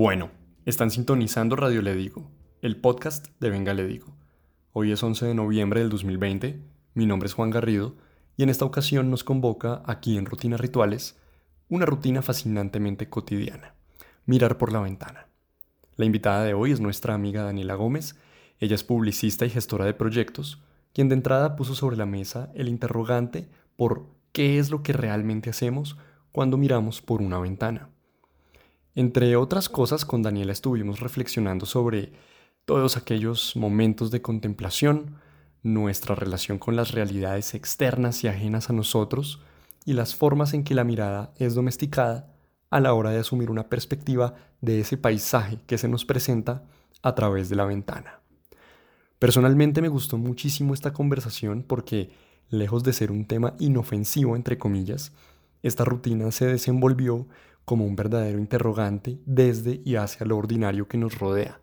Bueno, están sintonizando Radio Le Digo, el podcast de Venga Le Digo. Hoy es 11 de noviembre del 2020, mi nombre es Juan Garrido y en esta ocasión nos convoca aquí en Rutinas Rituales una rutina fascinantemente cotidiana, mirar por la ventana. La invitada de hoy es nuestra amiga Daniela Gómez, ella es publicista y gestora de proyectos, quien de entrada puso sobre la mesa el interrogante por qué es lo que realmente hacemos cuando miramos por una ventana. Entre otras cosas, con Daniela estuvimos reflexionando sobre todos aquellos momentos de contemplación, nuestra relación con las realidades externas y ajenas a nosotros, y las formas en que la mirada es domesticada a la hora de asumir una perspectiva de ese paisaje que se nos presenta a través de la ventana. Personalmente me gustó muchísimo esta conversación porque, lejos de ser un tema inofensivo, entre comillas, esta rutina se desenvolvió como un verdadero interrogante desde y hacia lo ordinario que nos rodea.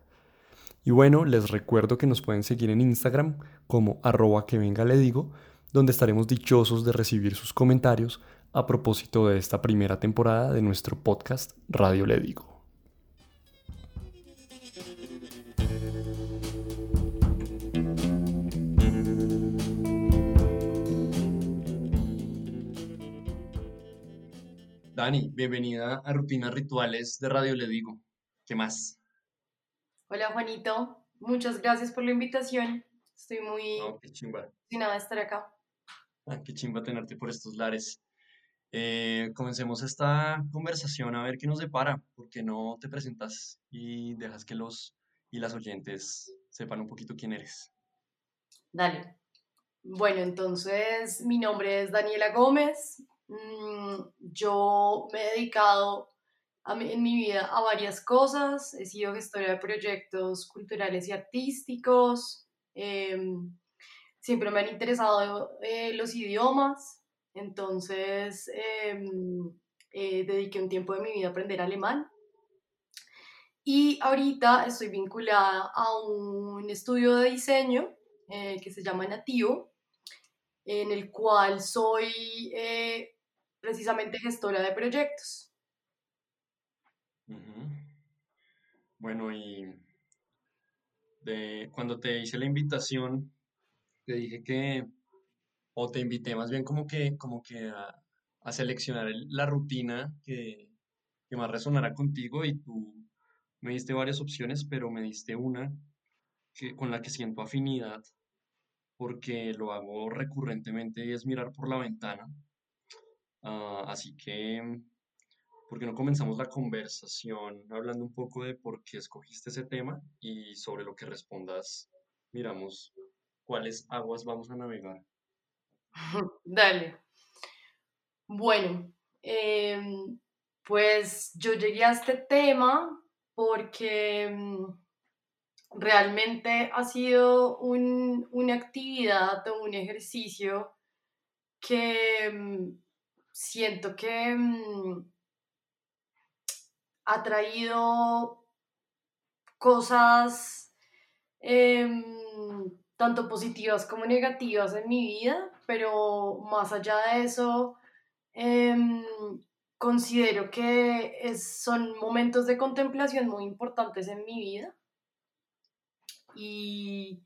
Y bueno, les recuerdo que nos pueden seguir en Instagram como arroba que venga le digo, donde estaremos dichosos de recibir sus comentarios a propósito de esta primera temporada de nuestro podcast Radio Le Digo. Dani, bienvenida a Rutinas Rituales de Radio Le Digo. ¿Qué más? Hola Juanito, muchas gracias por la invitación. Estoy muy no, qué chimba. de estar acá. Ah, qué chimba tenerte por estos lares. Eh, comencemos esta conversación a ver qué nos depara, porque no te presentas y dejas que los y las oyentes sepan un poquito quién eres. Dale. Bueno, entonces mi nombre es Daniela Gómez, yo me he dedicado en mi vida a varias cosas. He sido gestora de proyectos culturales y artísticos. Em, siempre me han interesado eh, los idiomas. Entonces, em, eh, dediqué un tiempo de mi vida a aprender alemán. Y ahorita estoy vinculada a un estudio de diseño eh, que se llama Nativo, en el cual soy precisamente gestora de proyectos. Bueno, y de, cuando te hice la invitación, te dije que, o te invité más bien como que, como que a, seleccionar la rutina que, que, más resonará contigo y tú me diste varias opciones, pero me diste una que, con la que siento afinidad porque lo hago recurrentemente y es mirar por la ventana Ah, así que, ¿por qué no comenzamos la conversación hablando un poco de por qué escogiste ese tema y sobre lo que respondas, miramos cuáles aguas vamos a navegar? Dale. Bueno, em, pues yo llegué a este tema porque em, realmente ha sido una actividad o un ejercicio que em, siento que mm, ha traído cosas em, tanto positivas como negativas en mi vida, pero más allá de eso, em, considero que son momentos de contemplación muy importantes en mi vida. Y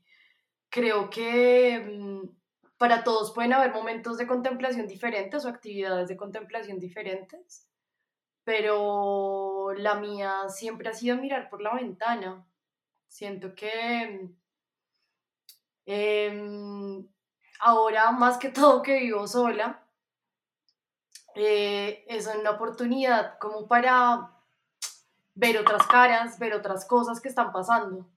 creo que mm, para todos pueden haber momentos de contemplación diferentes o actividades de contemplación diferentes, pero la mía siempre ha sido mirar por la ventana. Siento que em, ahora, más que todo que vivo sola, eh, es una oportunidad como para ver otras caras, ver otras cosas que están pasando.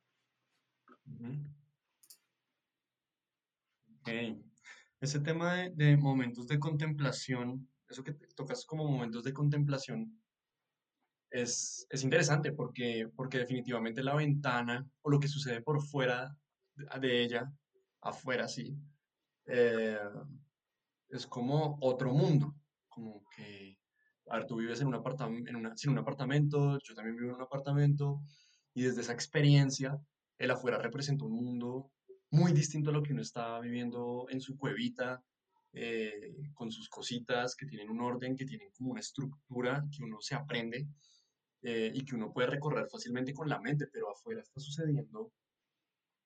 Ese tema de, momentos de contemplación, eso que tocas como momentos de contemplación, es, interesante porque, porque definitivamente la ventana o lo que sucede por fuera de ella, afuera sí, eh, es como otro mundo, como que, a ver, tú vives en un, en, una, en un apartamento, yo también vivo en un apartamento, y desde esa experiencia, el afuera representa un mundo muy distinto a lo que uno está viviendo en su cuevita, eh, con sus cositas que tienen un orden, que tienen como una estructura que uno se aprende. eh, y que uno puede recorrer fácilmente con la mente, pero afuera está sucediendo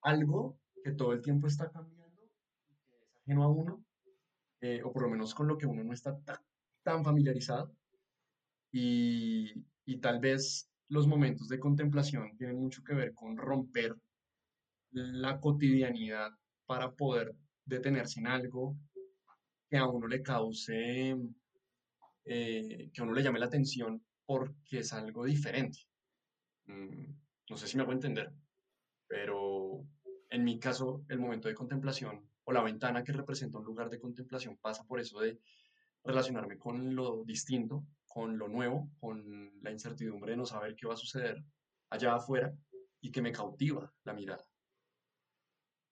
algo que todo el tiempo está cambiando que es ajeno a uno, eh, o por lo menos con lo que uno no está tan, familiarizado. Y, y tal vez los momentos de contemplación tienen mucho que ver con romper la cotidianidad para poder detenerse en algo que a uno le cause, eh, que a uno le llame la atención porque es algo diferente. Mm, no sé si me hago entender, pero en mi caso, el momento de contemplación o la ventana que representa un lugar de contemplación pasa por eso de relacionarme con lo distinto, con lo nuevo, con la incertidumbre de no saber qué va a suceder allá afuera y que me cautiva la mirada.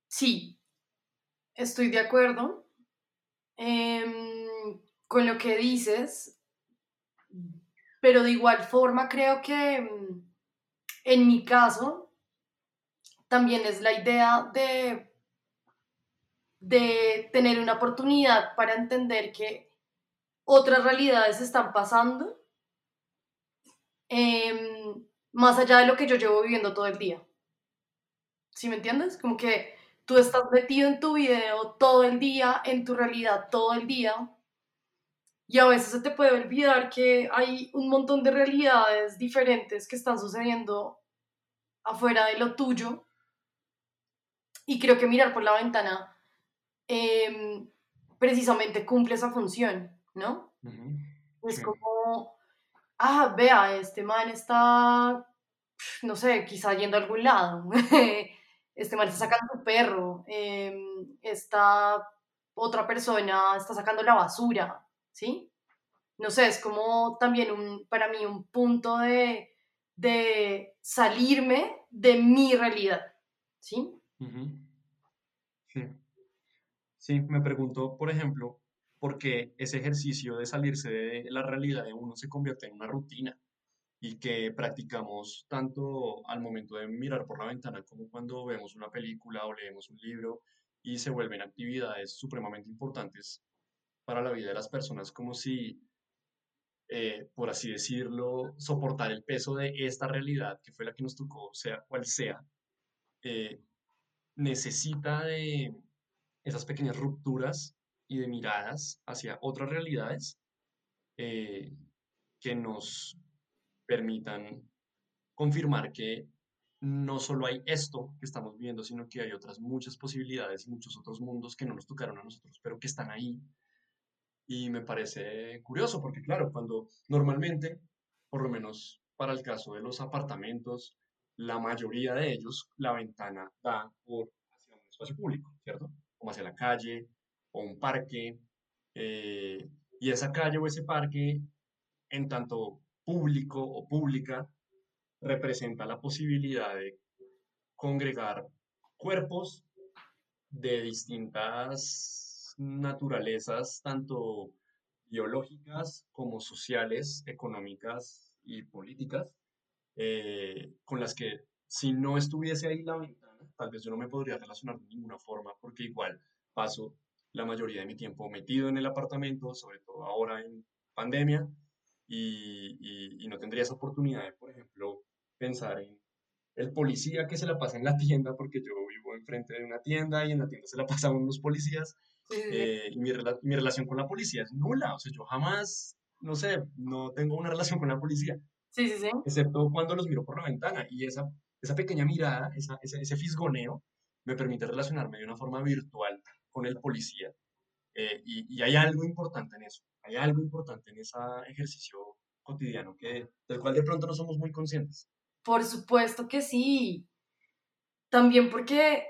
Sí, estoy de acuerdo em, con lo que dices, pero de igual forma creo que mm, en mi caso también es la idea de, de tener una oportunidad para entender que otras realidades están pasando em, más allá de lo que yo llevo viviendo todo el día. ¿Sí me entiendes? Como que tú estás metido en tu video todo el día, en tu realidad todo el día, y a veces se te puede olvidar que hay un montón de realidades diferentes que están sucediendo afuera de lo tuyo. Y creo que mirar por la ventana em, precisamente cumple esa función, ¿no? Es como, ah, vea, este man está, no sé, quizá yendo a algún lado. este man está sacando su perro, em, esta otra persona está sacando la basura, ¿sí? No sé, es como también un, para mí un punto de, de salirme de mi realidad, ¿sí? Sí. Sí, me pregunto, por ejemplo, por qué ese ejercicio de salirse de la realidad de uno se convierte en una rutina y que practicamos tanto al momento de mirar por la ventana como cuando vemos una película o leemos un libro y se vuelven actividades supremamente importantes para la vida de las personas, como si, eh, por así decirlo, soportar el peso de esta realidad que fue la que nos tocó, sea cual sea, eh, necesita de esas pequeñas rupturas y de miradas hacia otras realidades eh, que nos permitan confirmar que no solo hay esto que estamos viendo, sino que hay otras muchas posibilidades y muchos otros mundos que no nos tocaron a nosotros, pero que están ahí. Y me parece curioso porque, claro, cuando normalmente, por lo menos para el caso de los apartamentos, la mayoría de ellos, la ventana da por hacia un espacio público, ¿cierto? Como hacia la calle o un parque. Eh, y esa calle o ese parque, en tanto público o pública representa la posibilidad de congregar cuerpos de distintas naturalezas, tanto biológicas como sociales, económicas y políticas, eh, con las que si no estuviese ahí la ventana, tal vez yo no me podría relacionar de ninguna forma, porque igual paso la mayoría de mi tiempo metido en el apartamento, sobre todo ahora en pandemia, y, no tendría esa oportunidad de, por ejemplo, pensar en el policía que se la pasa en la tienda, porque yo vivo enfrente de una tienda y en la tienda se la pasan unos policías, eh, y mi, mi, relación con la policía es nula, o sea, yo jamás, no sé, no tengo una relación con la policía, sí, sí, sí. excepto cuando los miro por la ventana, y esa, esa pequeña mirada, esa, ese, ese fisgoneo, me permite relacionarme de una forma virtual con el policía, eh, y, y hay algo importante en eso hay algo importante en ese ejercicio cotidiano que, del cual de pronto no somos muy conscientes. Por supuesto que sí. También porque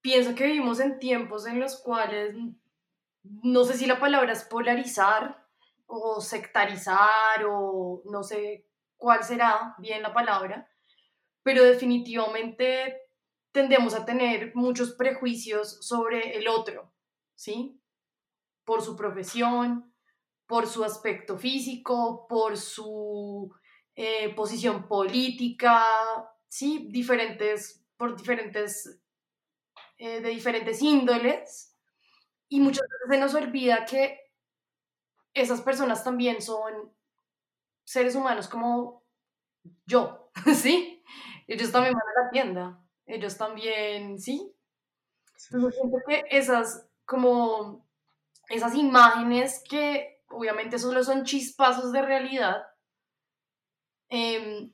pienso que vivimos en tiempos en los cuales, no sé si la palabra es polarizar o sectarizar o no sé cuál será bien la palabra, pero definitivamente tendemos a tener muchos prejuicios sobre el otro, ¿sí? por su profesión, por su aspecto físico, por su eh, posición política, ¿sí? Diferentes, por diferentes, eh, de diferentes índoles. Y muchas veces se nos olvida que esas personas también son seres humanos como yo, ¿sí? Ellos también van a la tienda, ellos también, ¿sí? Entonces siento que esas, como, esas imágenes que obviamente solo son chispazos de realidad, em,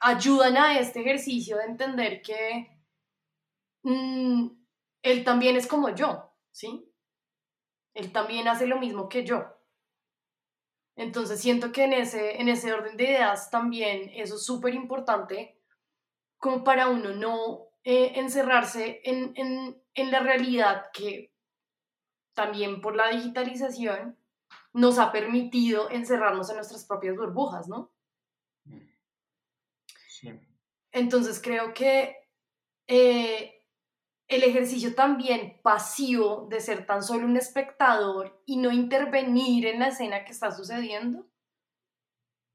ayudan a este ejercicio de entender que mm, él también es como yo, ¿sí? Él también hace lo mismo que yo. Entonces siento que en ese, en ese orden de ideas también eso es súper importante como para uno no eh, encerrarse en, en, en la realidad que también por la digitalización nos ha permitido encerrarnos en nuestras propias burbujas, ¿no? Sí. Entonces creo que eh, el ejercicio también pasivo de ser tan solo un espectador y no intervenir en la escena que está sucediendo,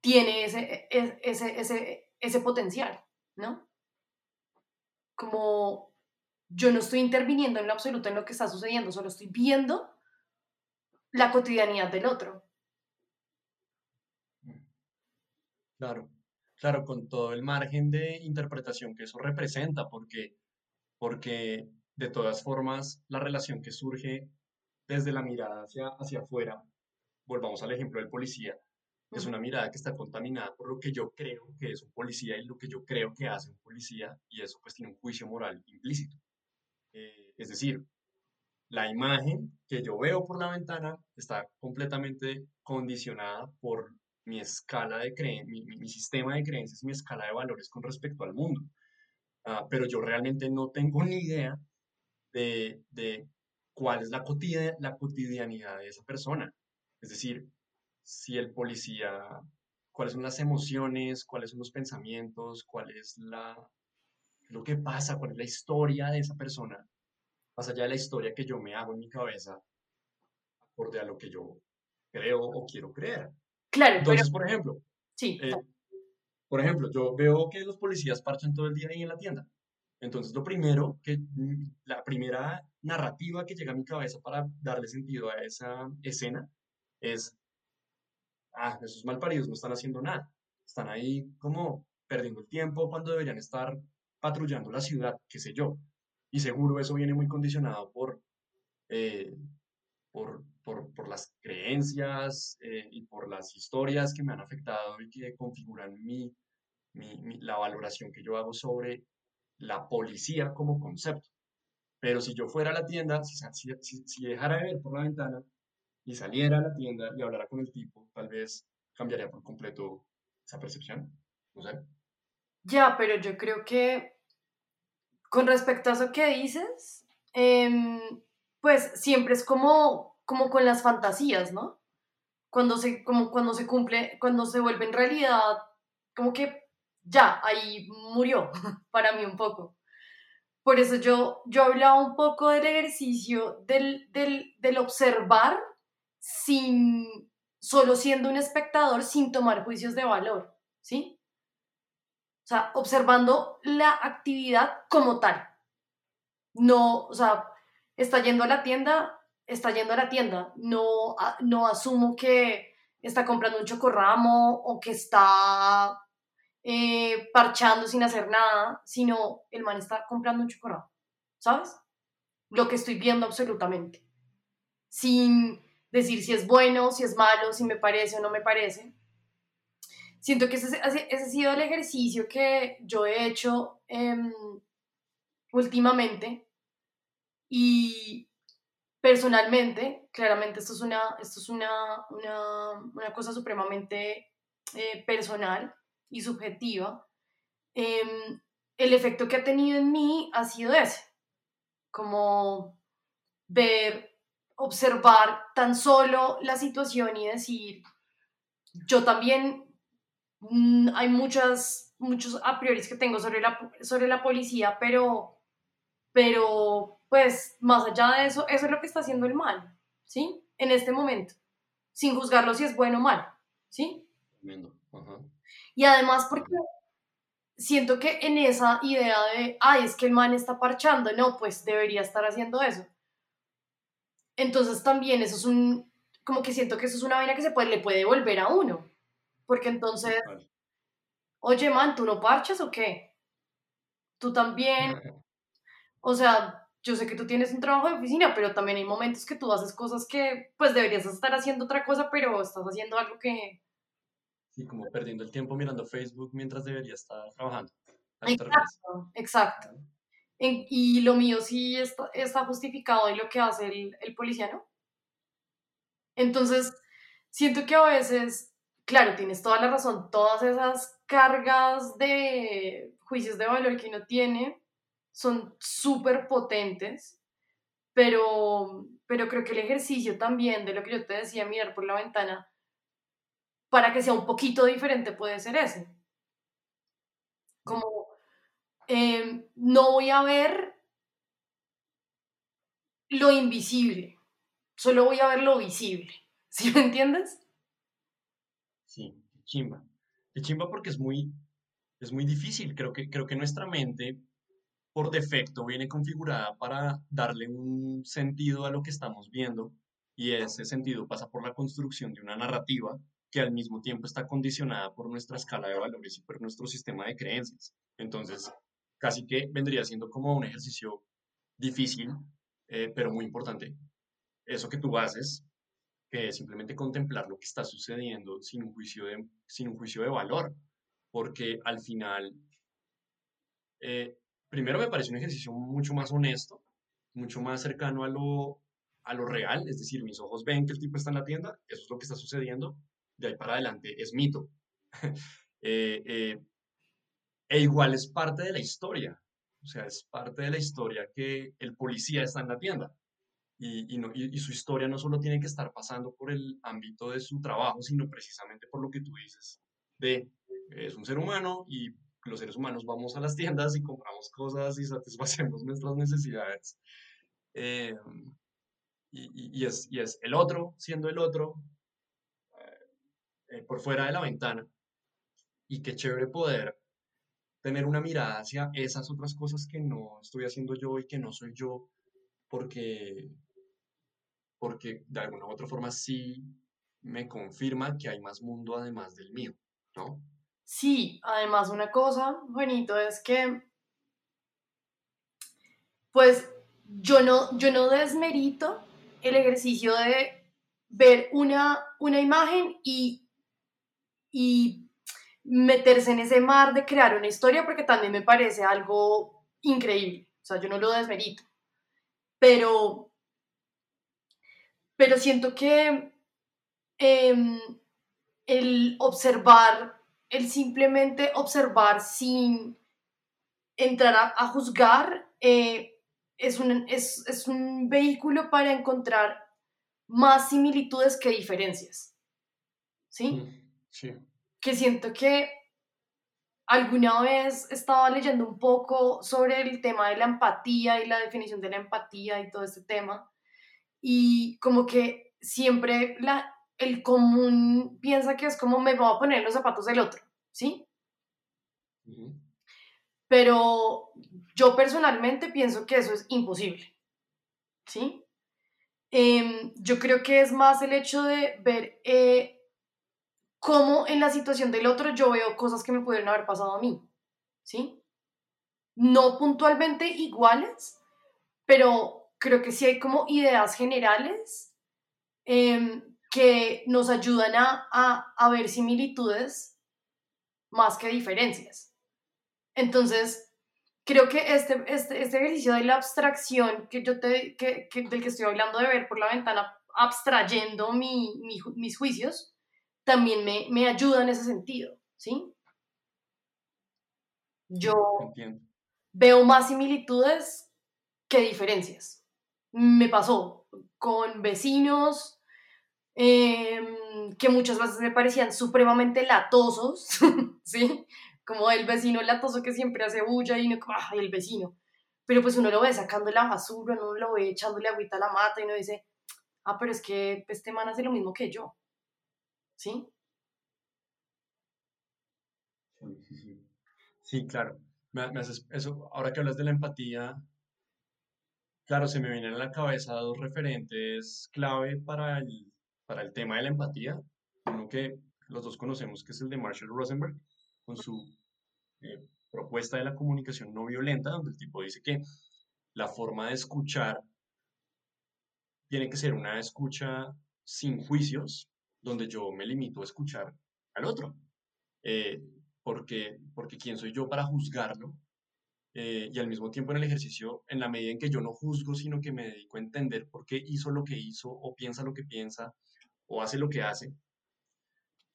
tiene ese, e, ese, ese, ese potencial, ¿no? Como yo no estoy interviniendo en lo absoluto en lo que está sucediendo, solo estoy viendo la cotidianidad del otro. Claro, claro, con todo el margen de interpretación que eso representa, porque, porque de todas formas la relación que surge desde la mirada hacia, hacia afuera, volvamos al ejemplo del policía, es una mirada que está contaminada por lo que yo creo que es un policía y lo que yo creo que hace un policía, y eso pues tiene un juicio moral implícito. Eh, es decir, la imagen que yo veo por la ventana está completamente condicionada por mi escala de creencias, mi, sistema de creencias, mi escala de valores con respecto al mundo. Ah, pero yo realmente no tengo ni idea de, de cuál es la, la cotidianidad de esa persona. Es decir, si el policía, cuáles son las emociones, cuáles son los pensamientos, cuál es la, lo que pasa, cuál es la historia de esa persona, más allá de la historia que yo me hago en mi cabeza, acorde a lo que yo creo o quiero creer. Claro. Entonces, por ejemplo, sí. Eh, por ejemplo, yo veo que los policías parchan todo el día ahí en la tienda. Entonces, lo primero que, la primera narrativa que llega a mi cabeza para darle sentido a esa escena es, ah, esos malparidos no están haciendo nada. Están ahí como perdiendo el tiempo cuando deberían estar patrullando la ciudad, qué sé yo. Y seguro eso viene muy condicionado por, eh, por, por, por, las creencias eh, y por las historias que me han afectado y que configuran mi, mi, la valoración que yo hago sobre la policía como concepto. Pero si yo fuera a la tienda, si, si, si, dejara de ver por la ventana y saliera a la tienda y hablara con el tipo, tal vez cambiaría por completo esa percepción. No sé. Ya, pero yo creo que con respecto a eso que dices, em, pues siempre es como, como con las fantasías, ¿no? Cuando se, como cuando se cumple, cuando se vuelve en realidad, como que ya, ahí murió para mí un poco. Por eso yo, yo hablaba un poco del ejercicio del, del, del observar sin, solo siendo un espectador, sin tomar juicios de valor, ¿sí? Sea, observando la actividad como tal. No, o sea, está yendo a la tienda, está yendo a la tienda. No, no asumo que está comprando un chocorramo o que está eh, parchando sin hacer nada, sino el man está comprando un chocorramo. ¿Sabes? Lo que estoy viendo absolutamente. Sin decir si es bueno, si es malo, si me parece o no me parece siento que ese, ese, ha sido el ejercicio que yo he hecho em, últimamente. Y personalmente, claramente esto es una, esto es una, una, una cosa supremamente eh, personal y subjetiva, em, el efecto que ha tenido en mí ha sido ese, como ver, observar tan solo la situación y decir, yo también hay muchas, muchos a priori que tengo sobre la, sobre la policía, pero, pero pues más allá de eso, eso es lo que está haciendo el mal, ¿sí? En este momento, sin juzgarlo si es bueno o mal, ¿sí? Y además porque siento que en esa idea de, ay, es que el man está parchando, no, pues debería estar haciendo eso. Entonces también eso es un, como que siento que eso es una vaina que se puede, le puede volver a uno, Porque entonces, oye, man, ¿tú no parches o qué? Tú también, o sea, yo sé que tú tienes un trabajo de oficina, pero también hay momentos que tú haces cosas que pues deberías estar haciendo otra cosa, pero estás haciendo algo que... Sí, como perdiendo el tiempo mirando Facebook mientras debería estar trabajando. Exacto, exacto. y lo mío sí está, está, justificado en lo que hace el, el policía, ¿no? Entonces, siento que a veces, claro, tienes toda la razón, todas esas cargas de juicios de valor que uno tiene son súper potentes, pero, pero creo que el ejercicio también de lo que yo te decía, mirar por la ventana, para que sea un poquito diferente puede ser ese. Como em, no voy a ver lo invisible, solo voy a ver lo visible. ¿Sí me entiendes? Chimba. Chimba porque es muy, es muy difícil. Creo que, creo que nuestra mente por defecto viene configurada para darle un sentido a lo que estamos viendo y ese sentido pasa por la construcción de una narrativa que al mismo tiempo está condicionada por nuestra escala de valores y por nuestro sistema de creencias. Entonces, casi que vendría siendo como un ejercicio difícil, eh, pero muy importante. Eso que tú haces, que simplemente contemplar lo que está sucediendo sin un juicio de, sin un juicio de valor, porque al final eh, primero me parece un ejercicio mucho más honesto, mucho más cercano a lo, a lo real, es decir, mis ojos ven que el tipo está en la tienda, eso es lo que está sucediendo, de ahí para adelante es mito. Eh, eh, e igual es parte de la historia, o sea, es parte de la historia que el policía está en la tienda. Y, y, no, y, su historia no solo tiene que estar pasando por el ámbito de su trabajo, sino precisamente por lo que tú dices, de es un ser humano y los seres humanos vamos a las tiendas y compramos cosas y satisfacemos nuestras necesidades. Eh, y, y, es, y, es, el otro siendo el otro eh, eh, por fuera de la ventana. Y qué chévere poder tener una mirada hacia esas otras cosas que no estoy haciendo yo y que no soy yo, porque, porque de alguna u otra forma sí me confirma que hay más mundo además del mío, ¿no? Sí, además una cosa bonito es que, pues yo no, yo no desmerito el ejercicio de ver una, una imagen y, y meterse en ese mar de crear una historia porque también me parece algo increíble. O sea, yo no lo desmerito. Pero, pero siento que em, el observar el simplemente observar sin entrar a, juzgar eh, es, un, es, un vehículo para encontrar más similitudes que diferencias. ¿Sí? Mm, sí. Que siento que alguna vez estaba leyendo un poco sobre el tema de la empatía y la definición de la empatía y todo este tema. Y como que siempre la, el común piensa que es como me voy a poner los zapatos del otro, ¿sí? Pero yo personalmente pienso que eso es imposible, ¿sí? Em, yo creo que es más el hecho de ver eh, cómo en la situación del otro yo veo cosas que me pudieron haber pasado a mí, ¿sí? No puntualmente iguales, pero creo que sí hay como ideas generales eh, que nos ayudan a, a, ver similitudes más que diferencias. Entonces, creo que este, este, este ejercicio de la abstracción que yo te, que, del que estoy hablando de ver por la ventana, abstrayendo mi, mis juicios, también me, me, ayuda en ese sentido, ¿sí? Yo veo más similitudes que diferencias. Me pasó con vecinos, Em, que muchas veces me parecían supremamente latosos, ¿sí? Como el vecino latoso que siempre hace bulla y no, ¡ay, el vecino! Pero pues uno lo ve sacando la basura, uno lo ve echándole agüita a la mata y uno dice, ah, pero es que este man hace lo mismo que yo, ¿sí? Sí, sí, sí. Sí, claro. Me, haces eso, ahora que hablas de la empatía, claro, se me vienen a la cabeza dos referentes clave para el para el tema de la empatía, uno que los dos conocemos, que es el de Marshall Rosenberg, con su eh, propuesta de la comunicación no violenta, donde el tipo dice que la forma de escuchar tiene que ser una escucha sin juicios, donde yo me limito a escuchar al otro. Eh, porque, porque quién soy yo para juzgarlo. Eh, y al mismo tiempo en el ejercicio, en la medida en que yo no juzgo, sino que me dedico a entender por qué hizo lo que hizo, o piensa lo que piensa, o hace lo que hace,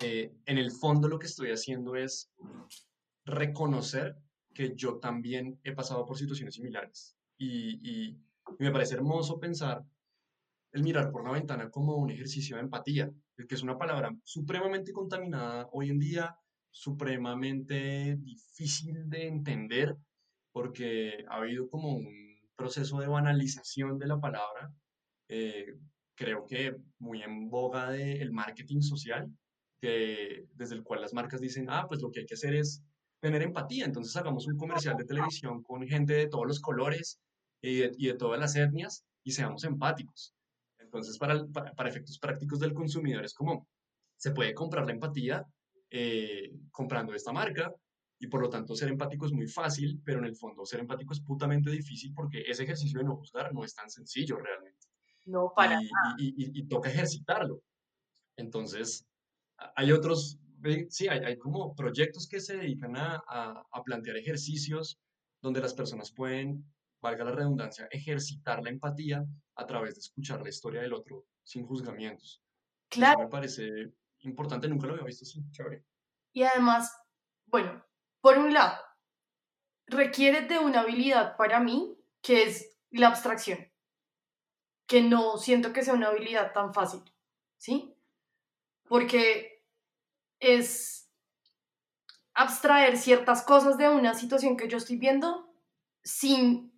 eh, en el fondo lo que estoy haciendo es reconocer que yo también he pasado por situaciones similares. Y, y, me parece hermoso pensar el mirar por la ventana como un ejercicio de empatía, que es una palabra supremamente contaminada hoy en día, supremamente difícil de entender, porque ha habido como un proceso de banalización de la palabra, eh, creo que muy en boga del marketing social, que, desde el cual las marcas dicen, ah, pues lo que hay que hacer es tener empatía, entonces hagamos un comercial de televisión con gente de todos los colores y de, y de todas las etnias y seamos empáticos. Entonces, para, para, efectos prácticos del consumidor es como, se puede comprar la empatía eh, comprando esta marca y por lo tanto ser empático es muy fácil, pero en el fondo ser empático es putamente difícil porque ese ejercicio de no juzgar no es tan sencillo realmente. No, para y, y, y, toca ejercitarlo. Entonces, hay otros, sí, hay, hay, como proyectos que se dedican a, a, a plantear ejercicios donde las personas pueden valga la redundancia, ejercitar la empatía a través de escuchar la historia del otro sin juzgamientos. Claro. Eso me parece importante, nunca lo había visto así, chévere. Y además, bueno, por un lado, requiere de una habilidad para mí que es la abstracción, que no siento que sea una habilidad tan fácil, ¿sí? Porque es abstraer ciertas cosas de una situación que yo estoy viendo sin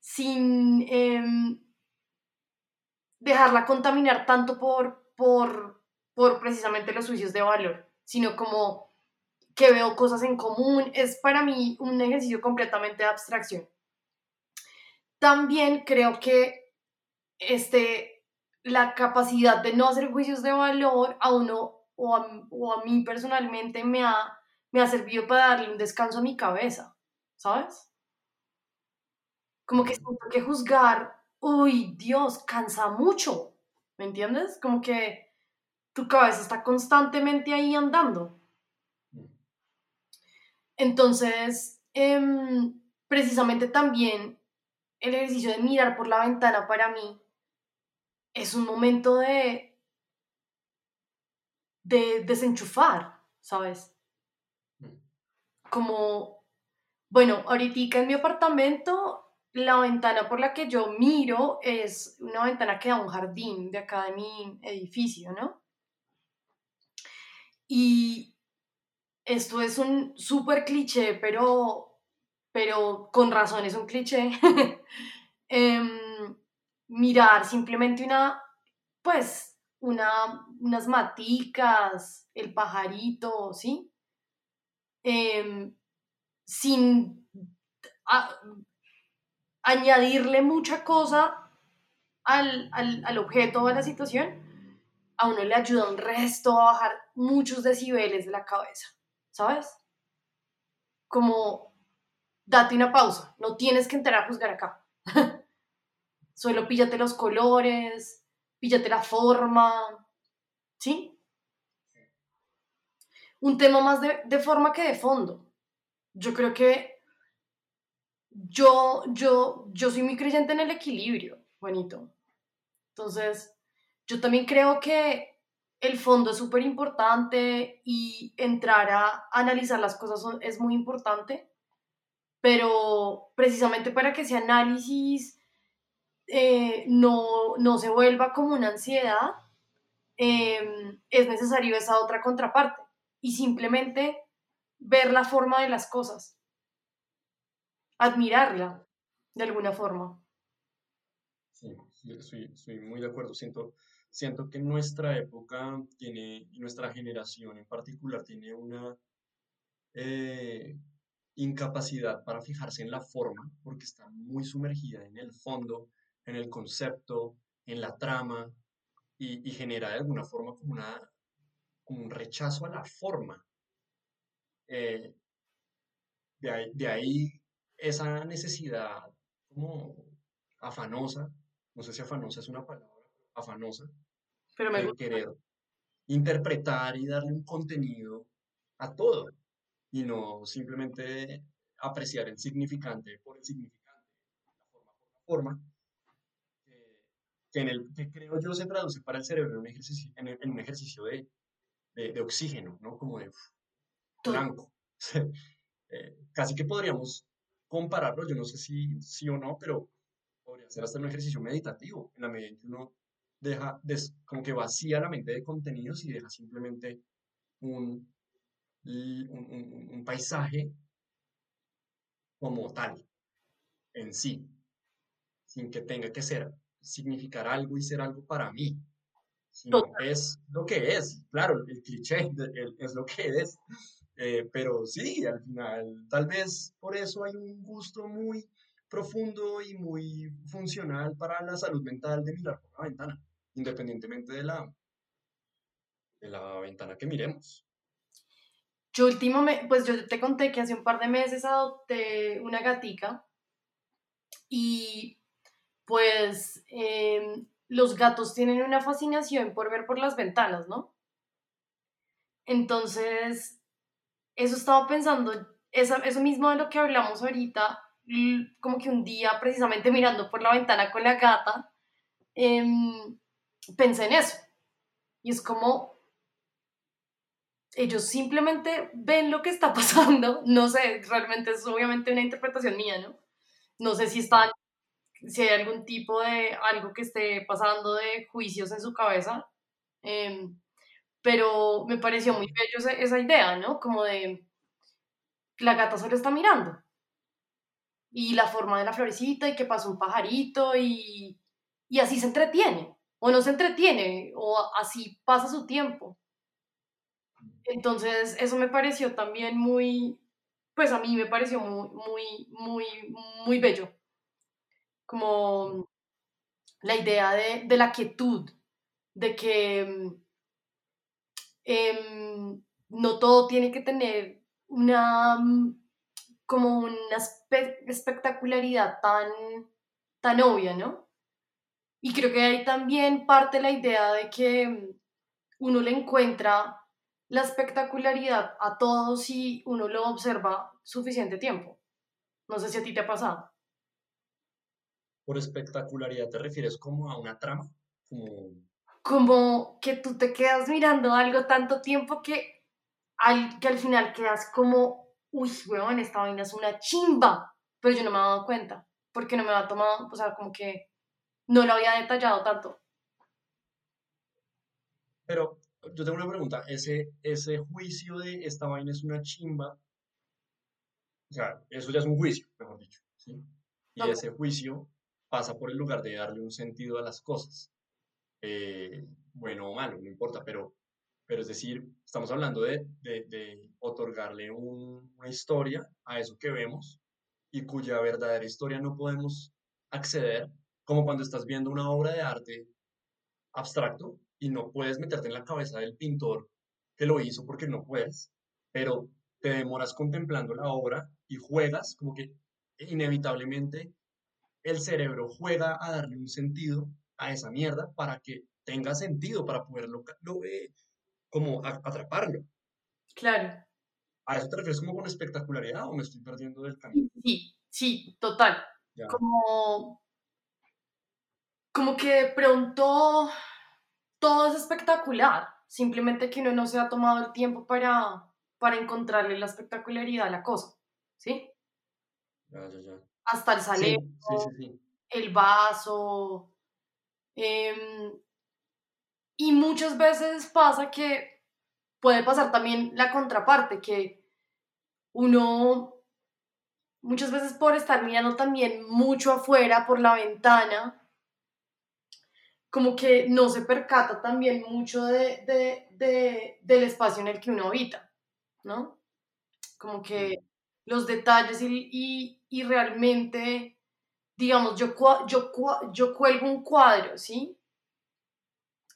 sin em, dejarla contaminar tanto por, por, por precisamente los juicios de valor, sino como que veo cosas en común. Es para mí un ejercicio completamente de abstracción. También creo que este, la capacidad de no hacer juicios de valor a uno o a, o a mí personalmente me ha, me ha servido para darle un descanso a mi cabeza, ¿sabes? Como que siento que juzgar, uy, Dios, cansa mucho, ¿me entiendes? Como que tu cabeza está constantemente ahí andando. Entonces, em, precisamente también el ejercicio de mirar por la ventana para mí es un momento de, de desenchufar, ¿sabes? Mm. Como, bueno, ahorita en mi apartamento la ventana por la que yo miro es una ventana que da un jardín de acá de mi edificio, ¿no? Y esto es un súper cliché, pero, pero con razón es un cliché. Em, mirar simplemente una, pues, una, unas maticas, el pajarito, ¿sí? Em, sin añadirle mucha cosa al, al, al objeto o a la situación, a uno le ayuda un resto a bajar muchos decibeles de la cabeza, ¿sabes? Como, date una pausa, no tienes que entrar a juzgar acá. Solo píllate los colores, píllate la forma, ¿sí? Un tema más de, de forma que de fondo. Yo creo que yo, yo, yo soy muy creyente en el equilibrio, Juanito. Entonces, yo también creo que el fondo es súper importante y entrar a analizar las cosas es muy importante, pero precisamente para que ese análisis eh, no, no, se vuelva como una ansiedad, em, es necesario esa otra contraparte y simplemente ver la forma de las cosas admirarla de alguna forma. Sí, estoy, muy de acuerdo. Siento, siento que nuestra época tiene, y nuestra generación en particular, tiene una eh, incapacidad para fijarse en la forma, porque está muy sumergida en el fondo, en el concepto, en la trama, y, y genera de alguna forma como una como un rechazo a la forma. Eh, de, ahí, de ahí esa necesidad como afanosa, no sé si afanosa es una palabra, afanosa, Pero me gusta. querer interpretar y darle un contenido a todo y no simplemente apreciar el significante por el significante, la forma por la forma, que, que en el, que creo yo se traduce para el cerebro en un ejercicio, en, en un ejercicio de, de, de oxígeno, ¿no? Como de uf, blanco. Eh, casi que podríamos compararlo, yo no sé si sí o no, pero podría ser hasta un ejercicio meditativo, en la medida en que uno deja, des- como que vacía la mente de contenidos y deja simplemente un, un, un- un- un paisaje como tal, en sí, sin que tenga que ser, significar algo y ser algo para mí, sino es lo que es, claro, el cliché de- el- es lo que es, eh, pero sí, al final, tal vez por eso hay un gusto muy profundo y muy funcional para la salud mental de mirar por la ventana, independientemente de la, de la ventana que miremos. Yo últimamente, pues yo te conté que hace un par de meses adopté una gatica y pues em, los gatos tienen una fascinación por ver por las ventanas, ¿no? Entonces, eso estaba pensando, eso mismo de lo que hablamos ahorita, como que un día precisamente mirando por la ventana con la gata, em, pensé en eso. Y es como, ellos simplemente ven lo que está pasando, no sé, realmente es obviamente una interpretación mía, ¿no? No sé si están, si hay algún tipo de algo que esté pasando de juicios en su cabeza, em, pero me pareció muy bello esa, idea, ¿no? Como de la gata solo está mirando y la forma de la florecita y que pasa un pajarito y, y así se entretiene, o no se entretiene, o así pasa su tiempo. Entonces, eso me pareció también muy, pues a mí me pareció muy, muy, muy, muy bello. Como la idea de, de la quietud, de que em, no todo tiene que tener una, como una espe- espectacularidad tan, tan obvia, ¿no? Y creo que ahí también parte la idea de que uno le encuentra la espectacularidad a todo si uno lo observa suficiente tiempo. No sé si a ti te ha pasado. Por espectacularidad te refieres como a una trama, como Como que tú te quedas mirando algo tanto tiempo que al, que al final quedas como, uy, weón, esta vaina es una chimba, pero yo no me había dado cuenta, porque no me había tomado, o sea, como que no lo había detallado tanto. Pero yo tengo una pregunta, ese, ese juicio de esta vaina es una chimba, o sea, eso ya es un juicio, mejor dicho, ¿sí? Y ese juicio pasa por el lugar de darle un sentido a las cosas, eh, bueno o malo, no importa, pero, pero es decir, estamos hablando de, de- de otorgarle un- una historia a eso que vemos y cuya verdadera historia no podemos acceder, como cuando estás viendo una obra de arte abstracto y no puedes meterte en la cabeza del pintor que lo hizo porque no puedes, pero te demoras contemplando la obra y juegas, como que inevitablemente el cerebro juega a darle un sentido a esa mierda para que tenga sentido, para poderlo lo, eh, como a- atraparlo. Claro. ¿A eso te refieres como con espectacularidad o me estoy perdiendo del camino? Sí, sí, total. Ya. Como, como que de pronto todo es espectacular, simplemente que uno no se ha tomado el tiempo para, para encontrarle la espectacularidad a la cosa, ¿sí? Ya, ya, ya. Hasta el salero, sí, sí, sí. el vaso. em, y muchas veces pasa que puede pasar también la contraparte, que uno muchas veces por estar mirando también mucho afuera por la ventana, como que no se percata también mucho de, de- de- del espacio en el que uno habita, ¿no? Como que los detalles y, y- y realmente, digamos, yo, yo, yo cuelgo un cuadro, ¿sí?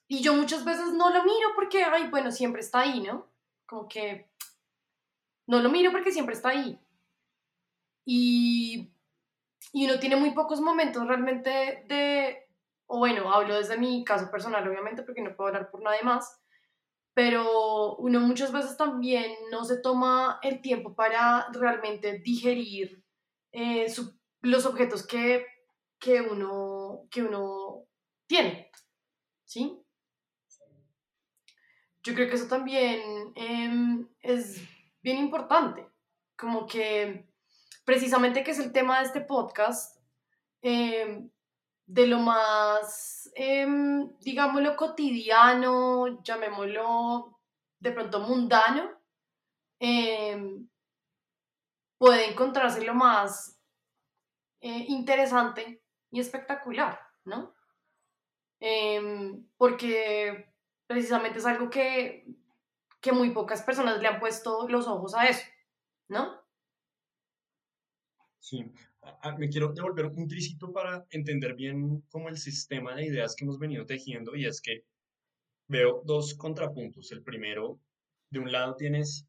y yo muchas veces no lo miro porque, ay, bueno, siempre está ahí, ¿no? Como que no lo miro porque siempre está ahí. Y, y uno tiene muy pocos momentos realmente de, o bueno, hablo desde mi caso personal, obviamente, porque no puedo hablar por nadie más, pero uno muchas veces también no se toma el tiempo para realmente digerir eh, los objetos que, que, uno, que uno tiene, ¿sí? Yo creo que eso también em, es bien importante, como que precisamente que es el tema de este podcast, em, de lo más, eh, digámoslo, cotidiano, llamémoslo de pronto mundano, em, puede encontrarse lo más eh, interesante y espectacular, ¿no? Em, porque precisamente es algo que, que muy pocas personas le han puesto los ojos a eso, ¿no? Sí, me quiero devolver un tricito para entender bien cómo el sistema de ideas que hemos venido tejiendo y es que veo dos contrapuntos. El primero, de un lado tienes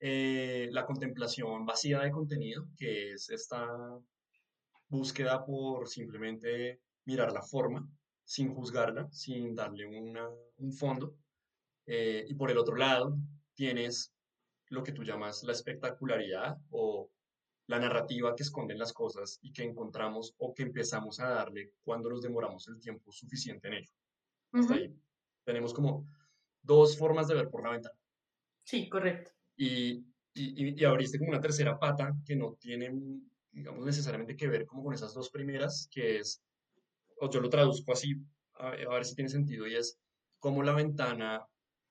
eh, la contemplación vacía de contenido, que es esta búsqueda por simplemente mirar la forma, sin juzgarla, sin darle un fondo. Eh, y por el otro lado, tienes lo que tú llamas la espectacularidad o la narrativa que esconden las cosas y que encontramos o que empezamos a darle cuando nos demoramos el tiempo suficiente en ello. Hasta ahí. Tenemos como dos formas de ver por la ventana. Sí, correcto. Y, y, y, abriste como una tercera pata que no tiene, digamos, necesariamente que ver como con esas dos primeras, que es, o yo lo traduzco así, a, a ver si tiene sentido, y es como la ventana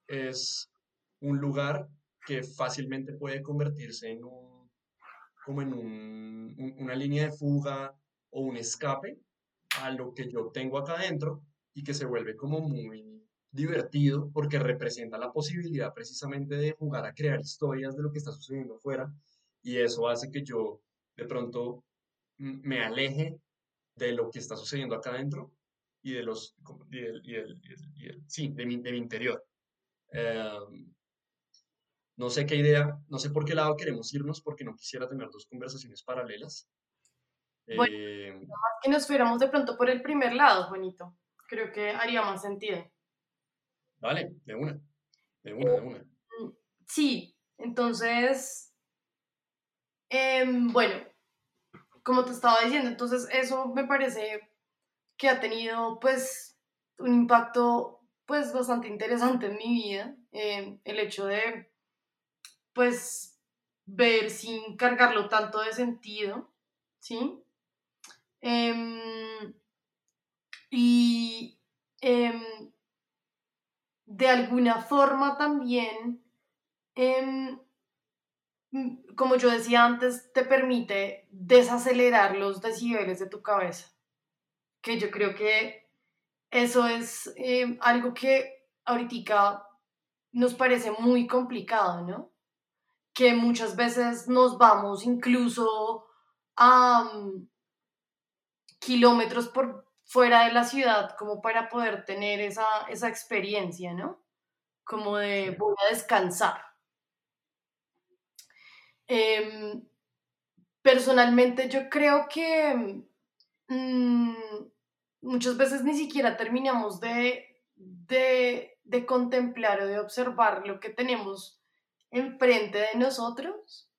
es un lugar que fácilmente puede convertirse en un como en una línea de fuga o un escape a lo que yo tengo acá adentro y que se vuelve como muy divertido porque representa la posibilidad precisamente de jugar a crear historias de lo que está sucediendo afuera y eso hace que yo de pronto me aleje de lo que está sucediendo acá adentro y de los sí, de mi, de mi interior. Em, no sé qué idea, no sé por qué lado queremos irnos, porque no quisiera tener dos conversaciones paralelas. Bueno, eh, que nos fuéramos de pronto por el primer lado, Juanito. Creo que haría más sentido. Vale, de una, de una, de una. Mm, sí, entonces, em, bueno, como te estaba diciendo, entonces eso me parece que ha tenido pues un impacto pues bastante interesante en mi vida, em, el hecho de pues ver sin cargarlo tanto de sentido, ¿sí? Em, y em, de alguna forma también, em, mm, como yo decía antes, te permite desacelerar los decibeles de tu cabeza, que yo creo que eso es algo que ahorita nos parece muy complicado, ¿no? Que muchas veces nos vamos incluso a mm, kilómetros por fuera de la ciudad como para poder tener esa, esa experiencia, ¿no? Como de voy a descansar. Em, personalmente yo creo que mm, muchas veces ni siquiera terminamos de, de, de contemplar o de observar lo que tenemos enfrente de nosotros,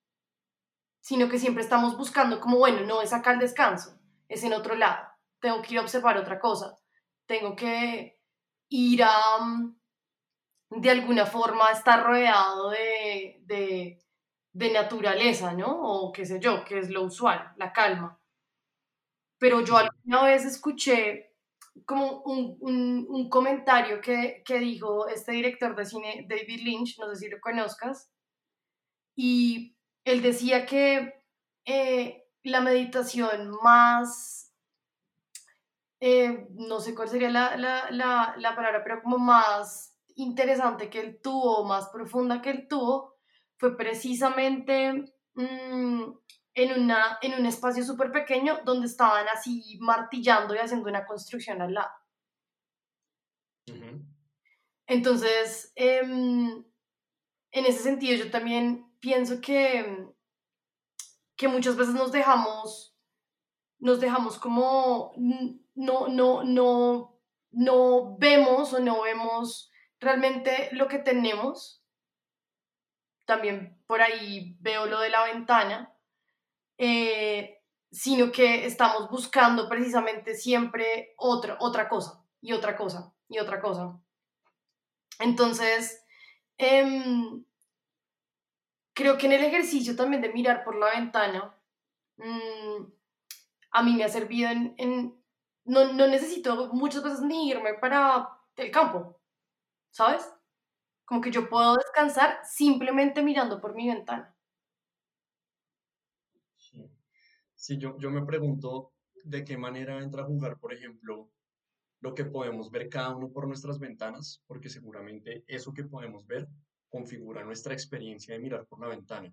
sino que siempre estamos buscando como, bueno, no es acá el descanso, es en otro lado, tengo que ir a observar otra cosa, tengo que ir a, mm, de alguna forma, estar rodeado de, de, de naturaleza, ¿no? O qué sé yo, que es lo usual, la calma. Pero yo alguna vez escuché como un, un, comentario que, que, dijo este director de cine, David Lynch, no sé si lo conozcas, y él decía que eh, la meditación más, eh, no sé cuál sería la, la, la, la, palabra, pero como más interesante que él tuvo, más profunda que él tuvo, fue precisamente mm, en, una, en un espacio súper pequeño donde estaban así martillando y haciendo una construcción al lado. Entonces, em, en ese sentido, yo también pienso que, que muchas veces nos dejamos, nos dejamos como, no, no, no, no vemos o no vemos realmente lo que tenemos. También por ahí veo lo de la ventana, eh, sino que estamos buscando precisamente siempre otra, otra cosa y otra cosa y otra cosa. Entonces, em, creo que en el ejercicio también de mirar por la ventana, mm, a mí me ha servido en, no, no, necesito muchas veces ni irme para el campo, ¿sabes? Como que yo puedo descansar simplemente mirando por mi ventana. Sí, yo, yo me pregunto de qué manera entra a jugar, por ejemplo, lo que podemos ver cada uno por nuestras ventanas, porque seguramente eso que podemos ver configura nuestra experiencia de mirar por la ventana.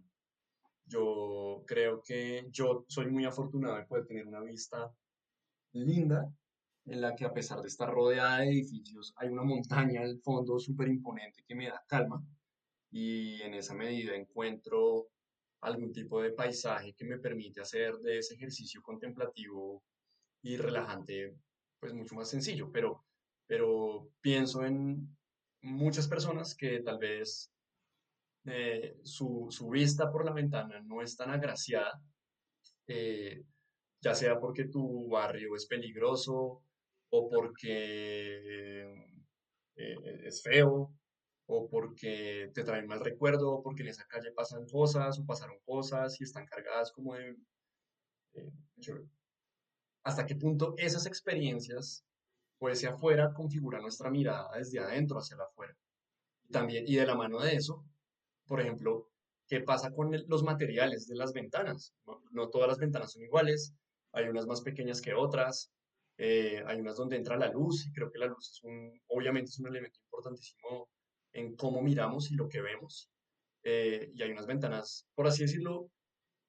Yo creo que yo soy muy afortunado de poder tener una vista linda en la que a pesar de estar rodeada de edificios, hay una montaña al fondo súper imponente que me da calma y en esa medida encuentro algún tipo de paisaje que me permite hacer de ese ejercicio contemplativo y relajante pues mucho más sencillo, pero, pero pienso en muchas personas que tal vez eh, su, su, vista por la ventana no es tan agraciada, eh, ya sea porque tu barrio es peligroso o porque eh, es feo o porque te traen mal recuerdo, o porque en esa calle pasan cosas o pasaron cosas y están cargadas como de hasta qué punto esas experiencias, pues hacia afuera, configuran nuestra mirada desde adentro hacia afuera. También, y de la mano de eso, por ejemplo, ¿qué pasa con los materiales de las ventanas? No, todas las ventanas son iguales, hay unas más pequeñas que otras, eh, hay unas donde entra la luz, y creo que la luz es un, obviamente es un elemento importantísimo en cómo miramos y lo que vemos. Eh, y hay unas ventanas, por así decirlo,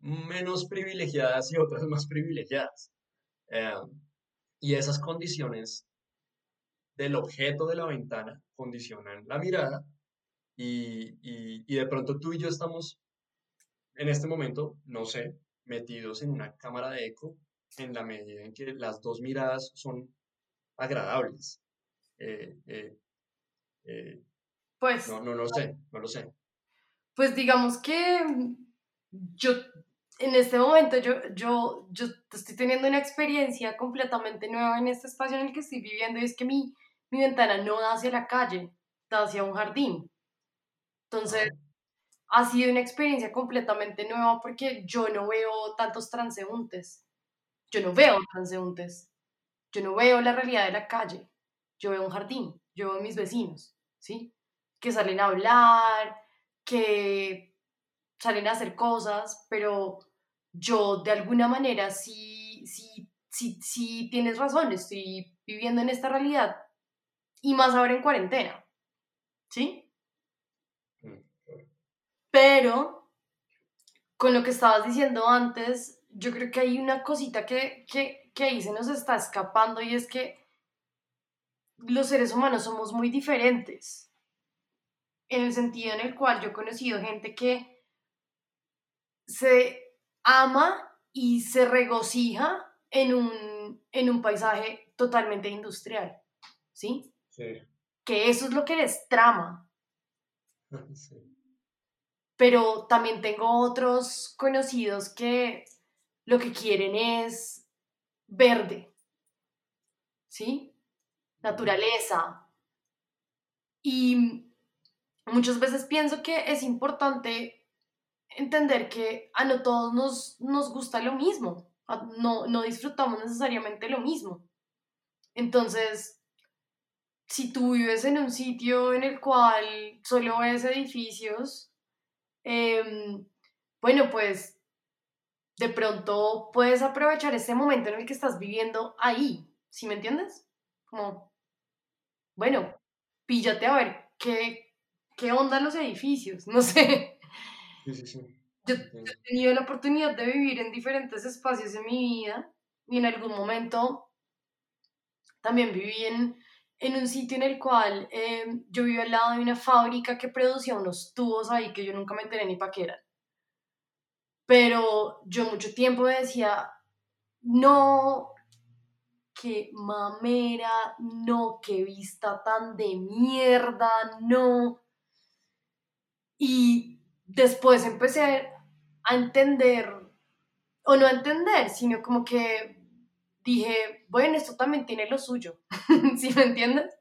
menos privilegiadas y otras más privilegiadas. Em, y esas condiciones del objeto de la ventana condicionan la mirada y, y, de pronto tú y yo estamos en este momento, no sé, metidos en una cámara de eco en la medida en que las dos miradas son agradables. Eh, eh, eh, pues... No, no lo sé, no lo sé. Pues digamos que yo en este momento yo, yo, yo estoy teniendo una experiencia completamente nueva en este espacio en el que estoy viviendo y es que mi, mi ventana no da hacia la calle, da hacia un jardín. Entonces, ha sido una experiencia completamente nueva porque yo no veo tantos transeúntes. Yo no veo transeúntes. Yo no veo la realidad de la calle. Yo veo un jardín. Yo veo mis vecinos, ¿sí? Que salen a hablar, que salen a hacer cosas, pero yo de alguna manera sí, sí, sí, sí tienes razón, estoy viviendo en esta realidad y más ahora en cuarentena, ¿sí? Mm, Pero con lo que estabas diciendo antes, yo creo que hay una cosita que, que, que ahí se nos está escapando y es que los seres humanos somos muy diferentes, en el sentido en el cual yo he conocido gente que se ama y se regocija en un, en un paisaje totalmente industrial, ¿sí? Sí. Que eso es lo que les trama. Sí. Pero también tengo otros conocidos que lo que quieren es verde, ¿sí? Naturaleza. Y muchas veces pienso que es importante entender que a no todos nos, nos gusta lo mismo, no, no disfrutamos necesariamente lo mismo. Entonces, si tú vives en un sitio en el cual solo ves edificios, em, bueno, pues de pronto puedes aprovechar ese momento en el que estás viviendo ahí, ¿sí me entiendes? Como, bueno, píllate a ver qué, qué onda los edificios, no sé. Yo, he tenido la oportunidad de vivir en diferentes espacios en mi vida y en algún momento también viví en, en un sitio en el cual eh, yo vivo al lado de una fábrica que producía unos tubos ahí que yo nunca me enteré ni para qué eran. Pero yo mucho tiempo decía, no, qué mamera, no, qué vista tan de mierda, no. Y después empecé a entender, o no a entender, sino como que dije, bueno, esto también tiene lo suyo, ¿sí me entiendes?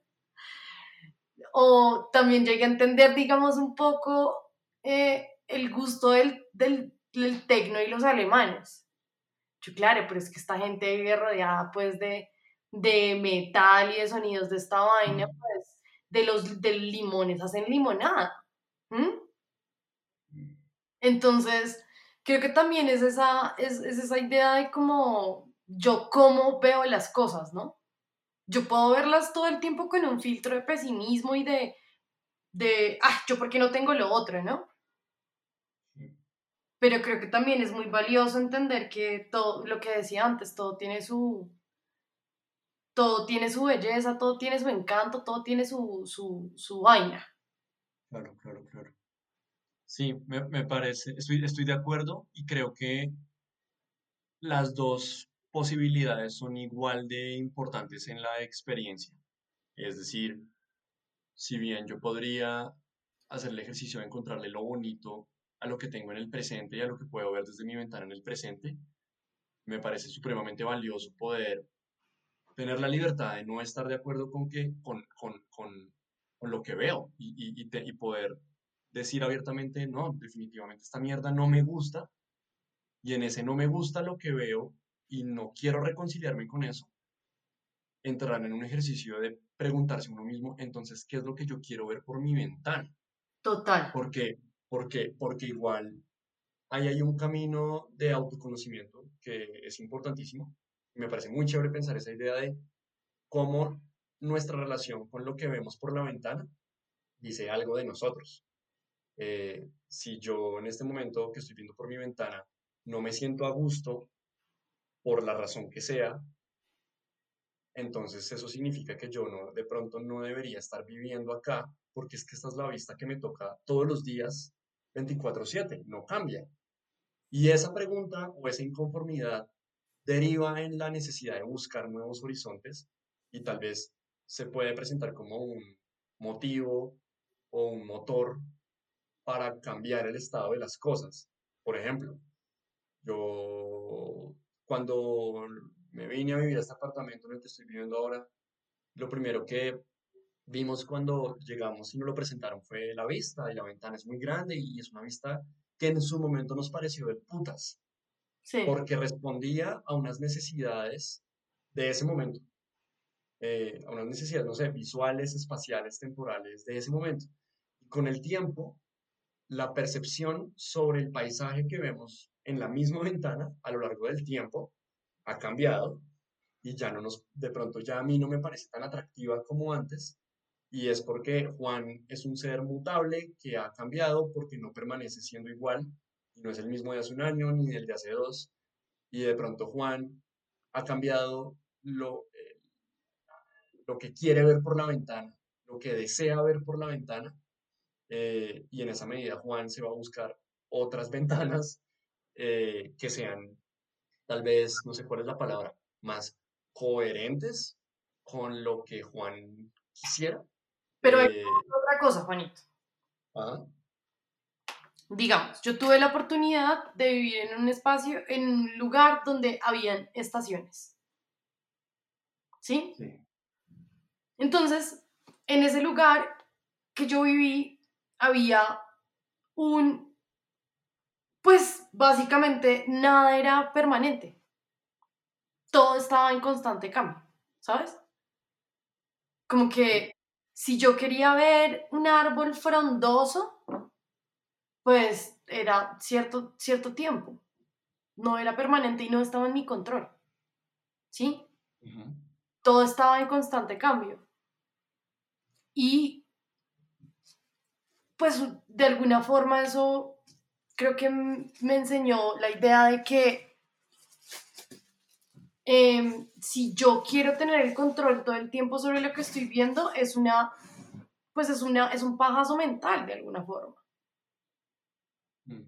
O también llegué a entender, digamos, un poco eh, el gusto del, del, del tecno y los alemanes. Yo, claro, pero es que esta gente vive rodeada, pues, de, de metal y de sonidos de esta vaina, pues, de los de limones hacen limonada. Entonces, creo que también es esa, es, es esa idea de como yo cómo veo las cosas, ¿no? Yo puedo verlas todo el tiempo con un filtro de pesimismo y de, de, ah, yo porque no tengo lo otro, ¿no? Pero creo que también es muy valioso entender que todo, lo que decía antes, todo tiene su, todo tiene su belleza, todo tiene su encanto, todo tiene su, su, su vaina. Claro, claro, claro. Sí, me, me parece, estoy, estoy de acuerdo y creo que las dos posibilidades son igual de importantes en la experiencia. Es decir, si bien yo podría hacer el ejercicio de encontrarle lo bonito a lo que tengo en el presente y a lo que puedo ver desde mi ventana en el presente, me parece supremamente valioso poder tener la libertad de no estar de acuerdo con, que, con, con, con, con lo que veo y, y, y, poder decir abiertamente, no, definitivamente esta mierda no me gusta y en ese no me gusta lo que veo y no quiero reconciliarme con eso, entrarán en un ejercicio de preguntarse uno mismo, entonces, ¿qué es lo que yo quiero ver por mi ventana? Total. Porque, porque, porque igual ahí hay un camino de autoconocimiento que es importantísimo. Me parece muy chévere pensar esa idea de cómo nuestra relación con lo que vemos por la ventana dice algo de nosotros. Eh, si yo en este momento que estoy viendo por mi ventana no me siento a gusto por la razón que sea, entonces eso significa que yo no, de pronto no debería estar viviendo acá, porque es que esta es la vista que me toca todos los días, 24/7, no cambia. Y esa pregunta o esa inconformidad deriva en la necesidad de buscar nuevos horizontes y tal vez se puede presentar como un motivo o un motor para cambiar el estado de las cosas. Por ejemplo, yo cuando me vine a vivir a este apartamento en el que estoy viviendo ahora, lo primero que vimos cuando llegamos y nos lo presentaron fue la vista, y la ventana es muy grande y es una vista que en su momento nos pareció de putas, sí. porque respondía a unas necesidades de ese momento, eh, a unas necesidades, no sé, visuales, espaciales, temporales de ese momento. Y con el tiempo, la percepción sobre el paisaje que vemos en la misma ventana a lo largo del tiempo ha cambiado y ya no nos, de pronto ya a mí no me parece tan atractiva como antes y es porque Juan es un ser mutable que ha cambiado porque no permanece siendo igual y no es el mismo de hace un año ni el de hace dos y de pronto Juan ha cambiado lo, eh, lo que quiere ver por la ventana, lo que desea ver por la ventana eh, y en esa medida Juan se va a buscar otras ventanas eh, que sean tal vez, no sé cuál es la palabra, más coherentes con lo que Juan quisiera. Pero hay eh, otra cosa, Juanito. ¿Ah? Digamos, yo tuve la oportunidad de vivir en un espacio, en un lugar donde habían estaciones. ¿Sí? Sí. Entonces, en ese lugar que yo viví, había un pues básicamente nada era permanente. Todo estaba en constante cambio, ¿sabes? Como que si yo quería ver un árbol frondoso, pues era cierto, cierto tiempo. No era permanente y no estaba en mi control. ¿Sí? Todo estaba en constante cambio. Y pues de alguna forma eso creo que me enseñó la idea de que em, si yo quiero tener el control todo el tiempo sobre lo que estoy viendo, es una, pues es una, es un pajazo mental de alguna forma. Mm.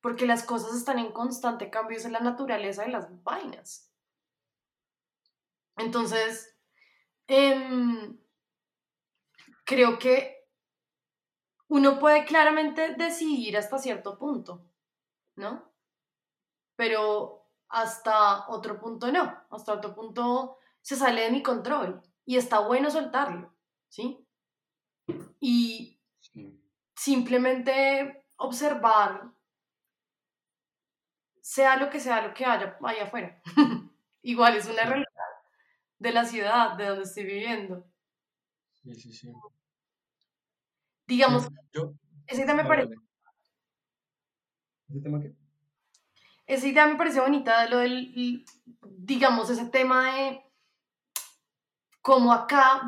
Porque las cosas están en constante cambio, esa es la naturaleza de las vainas. Entonces, em, creo que uno puede claramente decidir hasta cierto punto, ¿no? Pero hasta otro punto no, hasta otro punto se sale de mi control y está bueno soltarlo, ¿sí? Y simplemente observar, sea lo que sea lo que haya allá afuera. Igual es una realidad de la ciudad, de donde estoy viviendo. Sí, sí, sí. Digamos, Yo, esa idea me parece. ¿Ese tema qué? esa idea me parece bonita lo del, digamos, ese tema de cómo acá,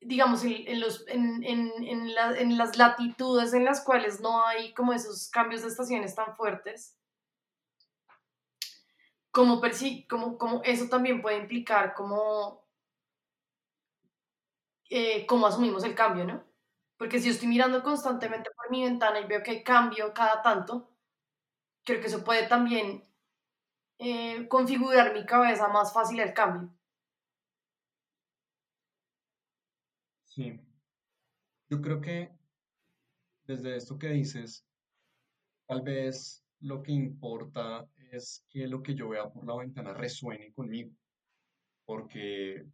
digamos, en, en los, en, en, la- en las latitudes en las cuales no hay como esos cambios de estaciones tan fuertes, como, como, como eso también puede implicar como eh, cómo asumimos el cambio, ¿no? Porque si yo estoy mirando constantemente por mi ventana y veo que hay cambio cada tanto, creo que eso puede también eh, configurar mi cabeza más fácil el cambio. Sí. Yo creo que desde esto que dices, tal vez lo que importa es que lo que yo vea por la ventana resuene conmigo, porque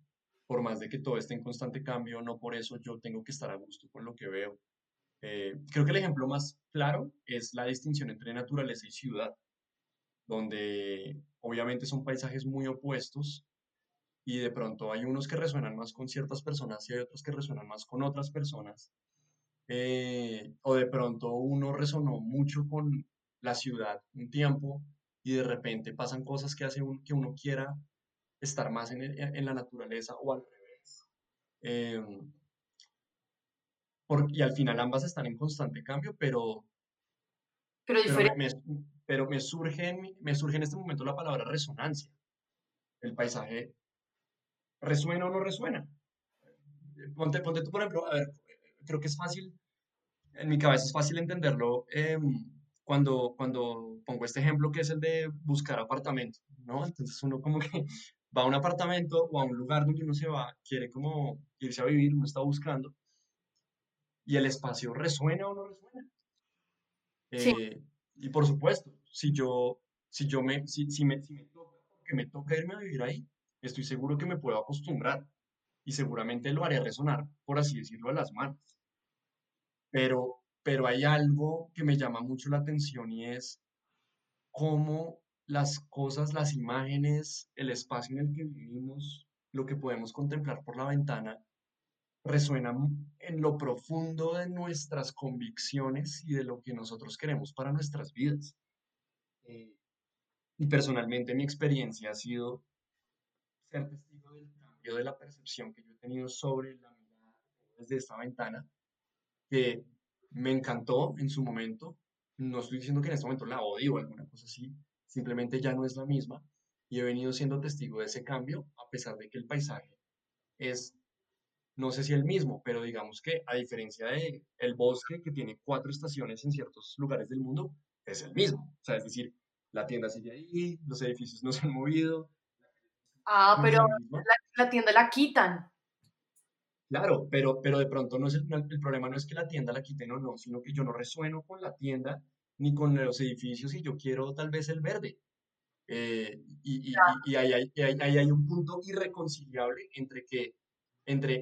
por más de que todo esté en constante cambio, no por eso yo tengo que estar a gusto con lo que veo. Eh, creo que el ejemplo más claro es la distinción entre naturaleza y ciudad, donde obviamente son paisajes muy opuestos y de pronto hay unos que resuenan más con ciertas personas y hay otros que resuenan más con otras personas. Eh, o de pronto uno resonó mucho con la ciudad un tiempo y de repente pasan cosas que hacen que uno quiera estar más en, el- en la naturaleza o al revés. Por- y al final ambas están en constante cambio, pero, Pero pero, me, pero me surge en, me surge en este momento la palabra resonancia. El paisaje resuena o no resuena. Ponte, ponte tú, por ejemplo, a ver, creo que es fácil, en mi cabeza es fácil entenderlo em, cuando, cuando pongo este ejemplo que es el de buscar apartamento, ¿no? Entonces uno como que va a un apartamento o a un lugar donde uno se va, quiere como irse a vivir, uno está buscando, y el espacio resuena o no resuena. Sí, Eh, y por supuesto, si yo, si yo me, si, si me, si me toca, porque me toca irme a vivir ahí, estoy seguro que me puedo acostumbrar y seguramente lo haré resonar, por así decirlo, a las manos. Pero, pero hay algo que me llama mucho la atención y es cómo las cosas, las imágenes, el espacio en el que vivimos, lo que podemos contemplar por la ventana, resuenan en lo profundo de nuestras convicciones y de lo que nosotros queremos para nuestras vidas. Eh, y personalmente mi experiencia ha sido ser testigo del cambio de la percepción que yo he tenido sobre la mirada desde esta ventana, que me encantó en su momento. No estoy diciendo que en este momento la odio o alguna cosa así, simplemente ya no es la misma. Y he venido siendo testigo de ese cambio, a pesar de que el paisaje es, no sé si el mismo, pero digamos que a diferencia de el bosque que tiene cuatro estaciones en ciertos lugares del mundo, es el mismo. O sea, es decir, la tienda sigue ahí, los edificios no se han movido, ah, no pero la tienda la quitan. Claro, pero, pero de pronto no es el, el problema no es que la tienda la quiten o no, sino que yo no resueno con la tienda ni con los edificios y yo quiero tal vez el verde. Eh, y, y, y- y ahí, hay, ahí- ahí hay un punto irreconciliable entre que, entre,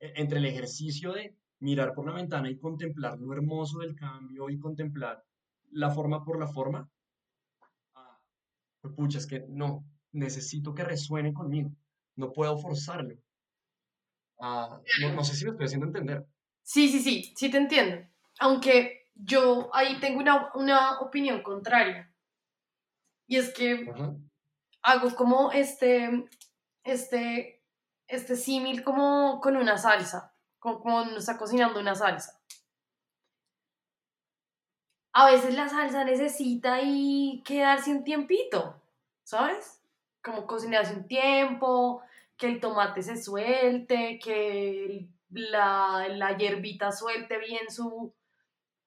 e- entre el ejercicio de mirar por la ventana y contemplar lo hermoso del cambio y contemplar la forma por la forma. Ah, pucha, es que no, necesito que resuene conmigo, no puedo forzarlo. Ah, no, no sé si me estoy haciendo entender. Sí, sí, sí, sí te entiendo. Aunque yo ahí tengo una, una opinión contraria. Y es que hago como este, este, este símil como con una salsa, como cuando está cocinando una salsa. A veces la salsa necesita y quedarse un tiempito, ¿sabes? como cocinarse un tiempo, que el tomate se suelte, que la, la hierbita suelte bien su,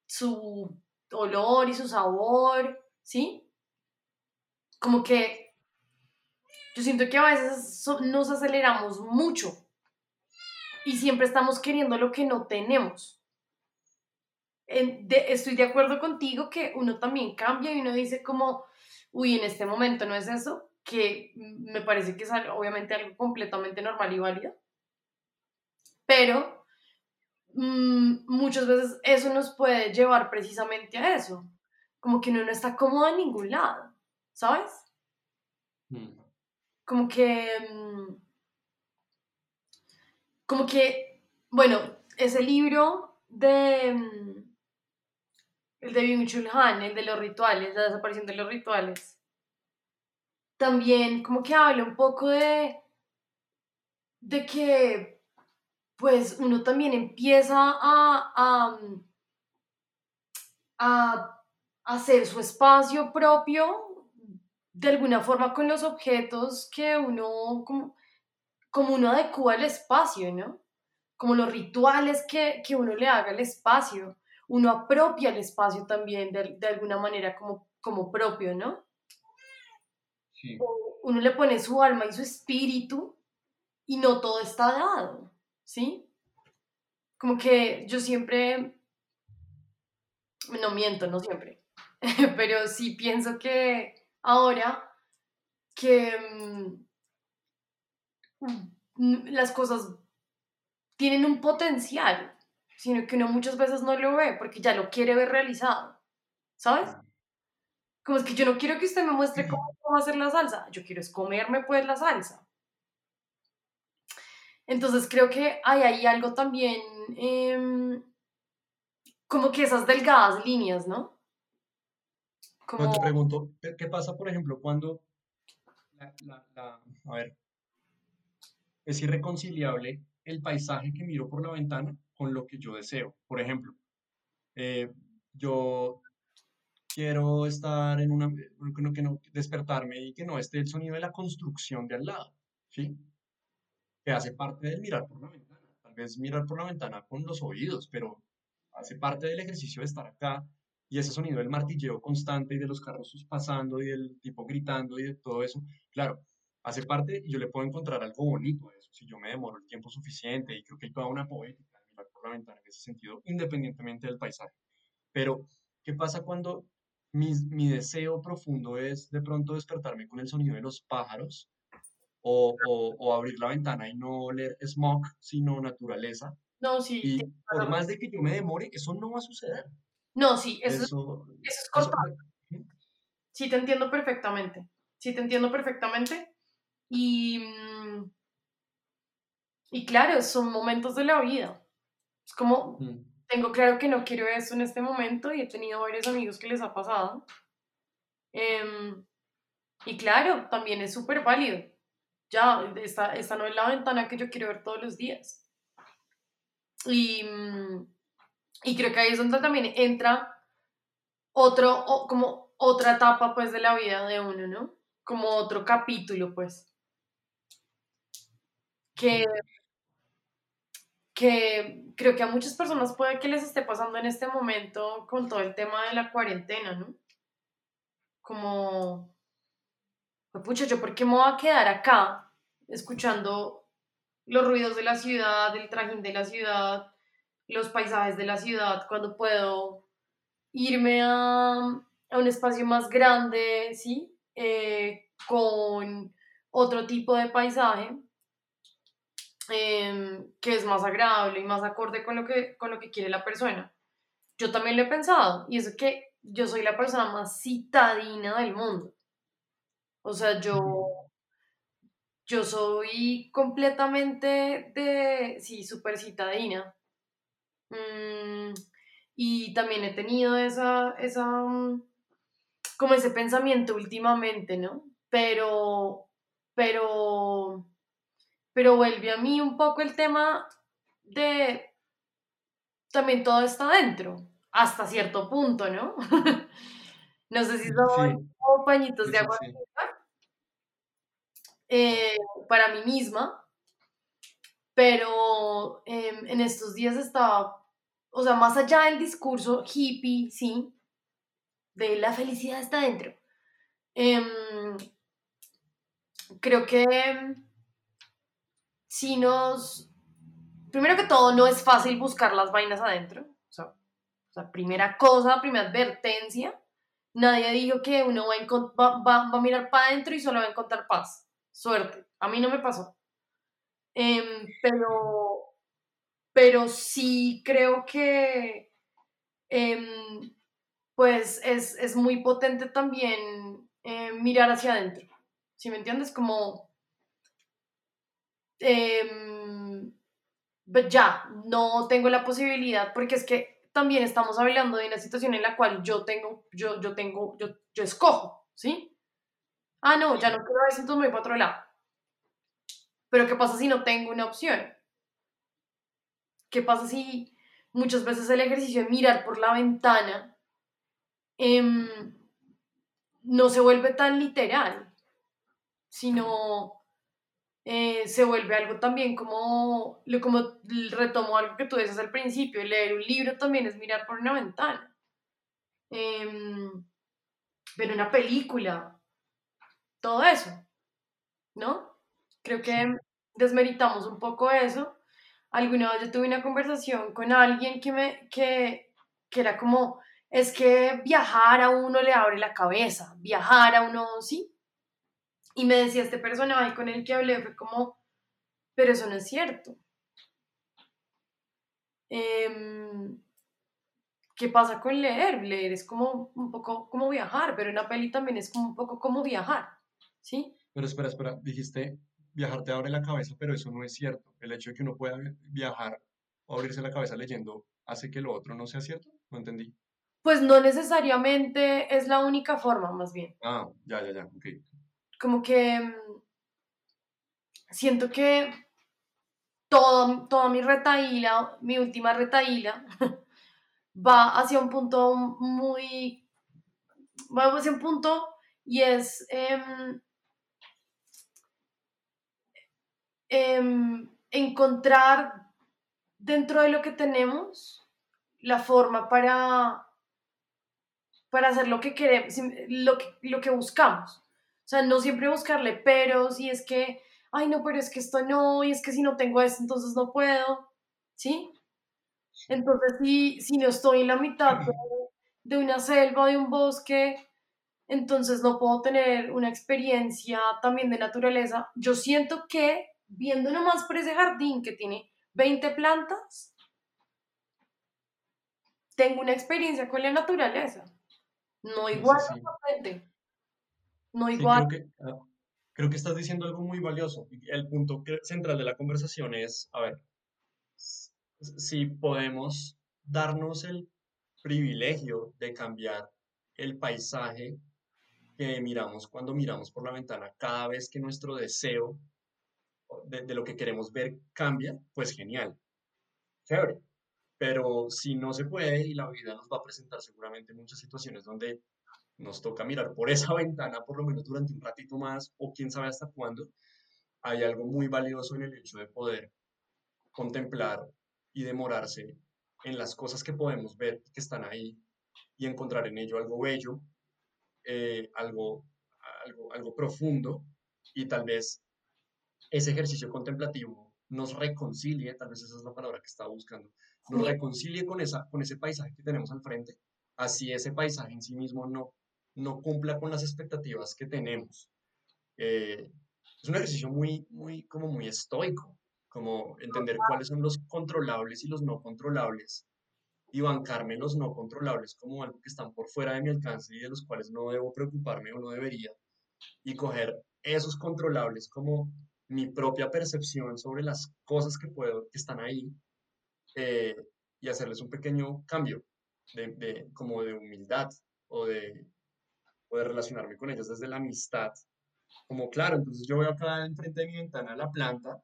su olor y su sabor, ¿sí? Como que yo siento que a veces nos aceleramos mucho y siempre estamos queriendo lo que no tenemos. estoy de acuerdo contigo que uno también cambia y uno dice como, uy, en este momento no es eso, que me parece que es obviamente algo completamente normal y válido. Pero mm, muchas veces eso nos puede llevar precisamente a eso, como que uno no está cómodo en ningún lado, ¿sabes? Mm. Como que... Mm, como que, bueno, ese libro de... El de Byung-Chul Han, el de los rituales, la desaparición de los rituales también como que habla un poco de, de que pues uno también empieza a, a, a hacer su espacio propio de alguna forma con los objetos que uno, como, como uno adecua al espacio, ¿no? Como los rituales que, que, uno le haga al espacio. Uno apropia el espacio también de, de alguna manera como, como propio, ¿no? Uno le pone su alma y su espíritu y no todo está dado, ¿sí? Como que yo siempre, no miento, no siempre, pero sí pienso que ahora que mm, las cosas tienen un potencial, sino que uno muchas veces no lo ve porque ya lo quiere ver realizado, ¿sabes? Como es que yo no quiero que usted me muestre cómo, hacer la salsa, yo quiero es comerme pues la salsa. Entonces creo que hay ahí algo también, em, como que esas delgadas líneas, ¿no? Como... te pregunto, ¿qué pasa, por ejemplo, cuando, a ver, es irreconciliable el paisaje que miro por la ventana con lo que yo deseo? Por ejemplo, eh, yo quiero estar en una, que no, despertarme y que no esté el sonido de la construcción de al lado, ¿sí? Que hace parte del mirar por la ventana. Tal vez mirar por la ventana con los oídos, pero hace parte del ejercicio de estar acá y ese sonido del martilleo constante y de los carros pasando y del tipo gritando y de todo eso, claro, hace parte y yo le puedo encontrar algo bonito a eso, si yo me demoro el tiempo suficiente y creo que hay toda una poética de mirar por la ventana en ese sentido, independientemente del paisaje. Pero, ¿qué pasa cuando mi, deseo profundo es de pronto despertarme con el sonido de los pájaros o, o, abrir la ventana y no oler smog, sino naturaleza. No, sí. Y por más de que yo me demore, eso no va a suceder. No, sí, eso, eso, es corto. Sí, te entiendo perfectamente. Sí, te entiendo perfectamente. Y, mm, y claro, son momentos de la vida. Es como, mm tengo claro que no quiero eso en este momento y he tenido varios amigos que les ha pasado. Em, y claro, también es súper válido. Ya, esta, esta no es la ventana que yo quiero ver todos los días. Y, mm, y creo que ahí es donde también entra otro, como otra etapa pues de la vida de uno, ¿no? Como otro capítulo pues. Que que creo que a muchas personas puede que les esté pasando en este momento con todo el tema de la cuarentena, ¿no? Como, pucha, ¿yo por qué me voy a quedar acá escuchando los ruidos de la ciudad, el trajín de la ciudad, los paisajes de la ciudad, cuando puedo irme a, a un espacio más grande, ¿sí? Eh, con otro tipo de paisaje Em, que es más agradable y más acorde con lo, que, con lo que quiere la persona. Yo también lo he pensado y es que yo soy la persona más citadina del mundo. O sea, yo, yo soy completamente de, sí, súper citadina. Mm, y también he tenido esa, esa, mm, como ese pensamiento últimamente, ¿no? Pero, pero pero vuelve a mí un poco el tema de también todo está dentro, hasta cierto punto, ¿no? no sé si son pañitos de agua. Eh, para mí misma, pero em, en estos días estaba, o sea, más allá del discurso hippie, sí, de la felicidad está dentro. Em, creo que si nos, primero que todo, no es fácil buscar las vainas adentro. O sea, primera cosa, primera advertencia. Nadie dijo que uno va a, va, a mirar para adentro y solo va a encontrar paz. Suerte. A mí no me pasó. Em, pero, pero sí creo que em, pues es, es, muy potente también eh, mirar hacia adentro. ¿Sí me entiendes? Como eh, ya, no tengo la posibilidad, porque es que también estamos hablando de una situación en la cual yo tengo, yo, yo tengo, yo, yo escojo, ¿sí? Ah, no, ya no quiero eso, entonces me voy para otro lado. Pero ¿qué pasa si no tengo una opción? ¿Qué pasa si muchas veces el ejercicio de mirar por la ventana em, no se vuelve tan literal, sino eh, se vuelve algo también como, como retomo algo que tú dices al principio, leer un libro también es mirar por una ventana, em, ver una película, todo eso, ¿no? Creo que desmeritamos un poco eso. Alguna vez yo tuve una conversación con alguien que me, que, que era como, es que viajar a uno le abre la cabeza, viajar a uno, sí, y me decía este personaje con el que hablé, fue como, pero eso no es cierto. Em, ¿Qué pasa con leer? Leer es como un poco como viajar, pero una peli también es como un poco como viajar, ¿sí? Pero espera, espera, dijiste viajar te abre la cabeza, pero eso no es cierto. El hecho de que uno pueda viajar o abrirse la cabeza leyendo hace que lo otro no sea cierto. No entendí. Pues no necesariamente es la única forma, más bien. Ah, ya, ya, ya, ok como que mm, siento que todo, toda mi retaíla, mi última retaíla, va hacia un punto muy, va hacia un punto y es em, em, encontrar dentro de lo que tenemos la forma para, para hacer lo que queremos, lo que, lo que buscamos. O sea, no siempre buscarle peros y es que, ay, no, pero es que esto no, y es que si no tengo esto, entonces no puedo, ¿sí? Entonces, si, si no estoy en la mitad de, una selva, de un bosque, entonces no puedo tener una experiencia también de naturaleza. Yo siento que viendo nomás por ese jardín que tiene 20 plantas, tengo una experiencia con la naturaleza. No igual no igual. creo, que, ah, creo que estás diciendo algo muy valioso. El punto central de la conversación es, a ver, si podemos darnos el privilegio de cambiar el paisaje que miramos cuando miramos por la ventana, cada vez que nuestro deseo de, lo que queremos ver cambia, pues genial, chévere. Pero si no se puede y la vida nos va a presentar seguramente muchas situaciones donde nos toca mirar por esa ventana por lo menos durante un ratito más o quién sabe hasta cuándo, hay algo muy valioso en el hecho de poder contemplar y demorarse en las cosas que podemos ver que están ahí y encontrar en ello algo bello, eh, algo, algo, algo profundo y tal vez ese ejercicio contemplativo nos reconcilie, tal vez esa es la palabra que estaba buscando, nos reconcilie con, esa, con ese paisaje que tenemos al frente, así ese paisaje en sí mismo no no cumpla con las expectativas que tenemos. Eh, es un ejercicio muy, muy, como muy estoico, como entender cuáles son los controlables y los no controlables y bancarme los no controlables como algo que están por fuera de mi alcance y de los cuales no debo preocuparme o no debería y coger esos controlables como mi propia percepción sobre las cosas que puedo que están ahí eh, y hacerles un pequeño cambio de, como de humildad o de, poder relacionarme con ellas desde la amistad. Como claro, entonces yo veo acá enfrente de mi ventana la planta,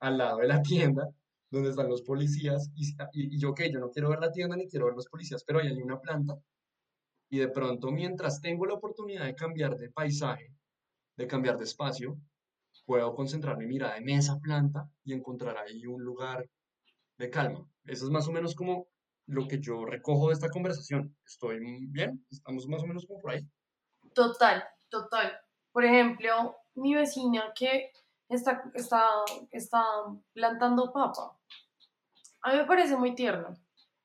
al lado de la tienda, donde están los policías, y, y, yo, que yo no quiero ver la tienda ni quiero ver los policías, pero ahí hay una planta, y de pronto mientras tengo la oportunidad de cambiar de paisaje, de cambiar de espacio, puedo concentrar mi mirada en esa planta y encontrar ahí un lugar de calma. Eso es más o menos como lo que yo recojo de esta conversación. ¿Estoy bien? ¿Estamos más o menos como por ahí? Total, total. Por ejemplo, mi vecina que está, está, está plantando papa. A mí me parece muy tierno.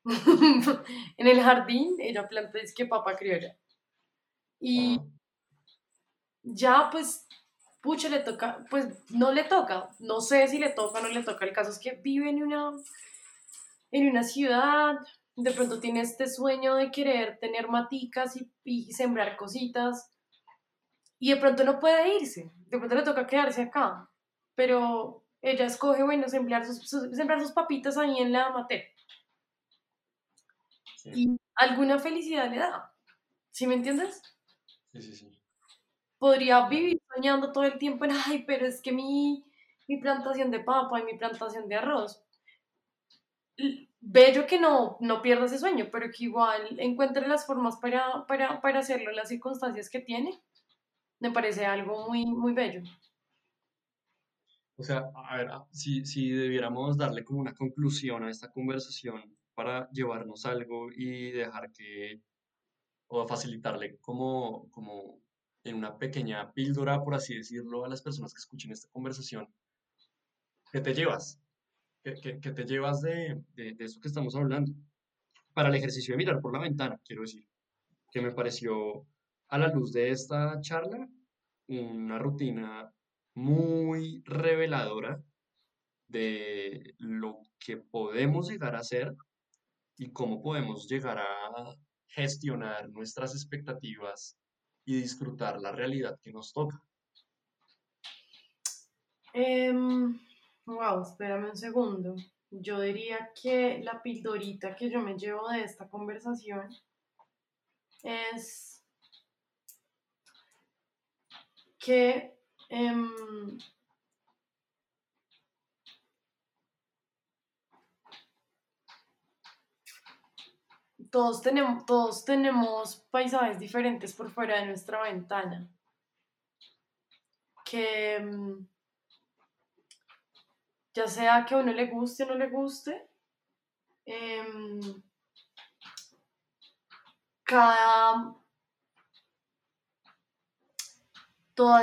en el jardín ella planta es que papa criolla. Y Ah, ya pues, pucha, le toca, pues no le toca. No sé si le toca o no le toca. El caso es que vive en una, en una ciudad. De pronto tiene este sueño de querer tener maticas y, y sembrar cositas. Y de pronto no puede irse. De pronto le toca quedarse acá. Pero ella escoge, bueno, sembrar sus, sus- sembrar sus papitas ahí en la matera. sí, Y alguna felicidad le da. ¿Sí me entiendes? sí, sí, sí. Podría vivir soñando todo el tiempo en, ay, pero es que mi, mi plantación de papa y mi plantación de arroz. Bello que no, no pierda ese sueño, pero que igual encuentre las formas para, para, para hacerlo las circunstancias que tiene. Me parece algo muy, muy bello. O sea, a ver, a- si, si debiéramos darle como una conclusión a esta conversación para llevarnos algo y dejar que, o facilitarle como, como en una pequeña píldora, por así decirlo, a las personas que escuchen esta conversación, ¿qué te llevas? ¿Qué, qué- qué te llevas de, de, de eso que estamos hablando? Para el ejercicio de mirar por la ventana, quiero decir, que me pareció a la luz de esta charla una rutina muy reveladora de lo que podemos llegar a hacer y cómo podemos llegar a gestionar nuestras expectativas y disfrutar la realidad que nos toca. Em, wow, espérame un segundo. Yo diría que la pildorita que yo me llevo de esta conversación es que em, todos tenemos, todos tenemos paisajes diferentes por fuera de nuestra ventana. Que em, ya sea que a uno le guste o no le guste, em, cada,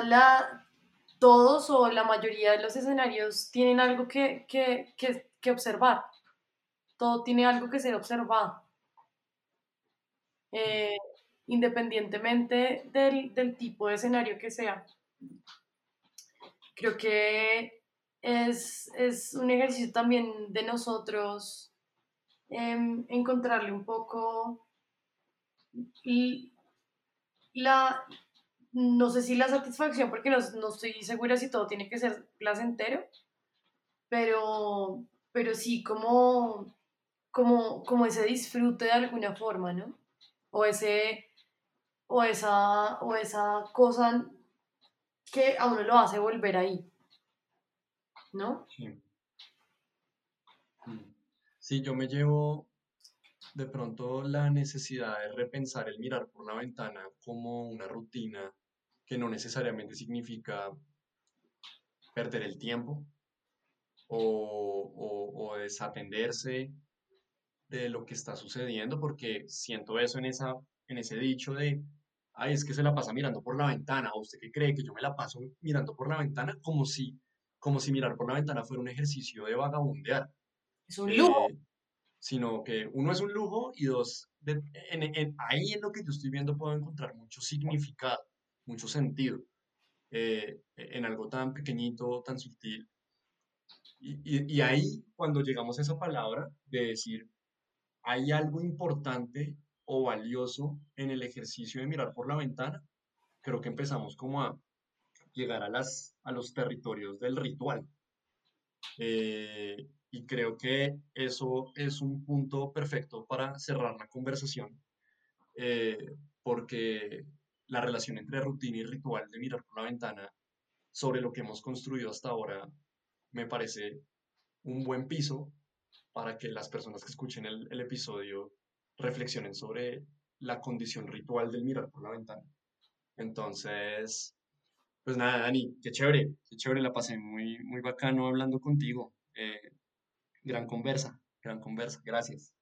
la, todos o la mayoría de los escenarios tienen algo que, que, que, que observar. Todo tiene algo que ser observado. Eh, independientemente del, del tipo de escenario que sea. Creo que es, es un ejercicio también de nosotros em, encontrarle un poco la, no sé si la satisfacción, porque no, no estoy segura si todo tiene que ser placentero, pero, pero sí como, como, como ese disfrute de alguna forma, ¿no? O ese, o esa, o esa cosa que a uno lo hace volver ahí, ¿no? Sí. Mm. Sí, yo me llevo de pronto la necesidad de repensar el mirar por la ventana como una rutina que no necesariamente significa perder el tiempo o, o- o desatenderse de lo que está sucediendo, porque siento eso en esa, en ese dicho de, ay, es que se la pasa mirando por la ventana, o usted qué cree que yo me la paso mirando por la ventana, como si, como si mirar por la ventana fuera un ejercicio de vagabundear Es un lujo. eh, sino que uno es un lujo y dos, de- en- en- ahí en lo que yo estoy viendo puedo encontrar mucho significado, mucho sentido, eh, en algo tan pequeñito, tan sutil. Y, y- y ahí, cuando llegamos a esa palabra de decir, hay algo importante o valioso en el ejercicio de mirar por la ventana, creo que empezamos como a llegar a las, a los territorios del ritual. Eh, y creo que eso es un punto perfecto para cerrar la conversación, eh, porque la relación entre rutina y ritual de mirar por la ventana sobre lo que hemos construido hasta ahora me parece un buen piso para que las personas que escuchen el, el episodio reflexionen sobre la condición ritual del mirar por la ventana. Entonces, Pues nada, Dani, qué chévere, qué chévere, la pasé muy, muy bacano hablando contigo. Eh, gran conversa, gran conversa, gracias.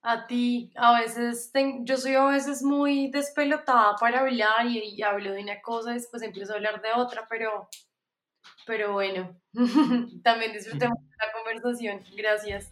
A ti, a veces, yo soy a veces muy despelotada para hablar y, hablo de una cosa y después empiezo a hablar de otra, pero, pero bueno, también disfrutemos de la conversación. Gracias.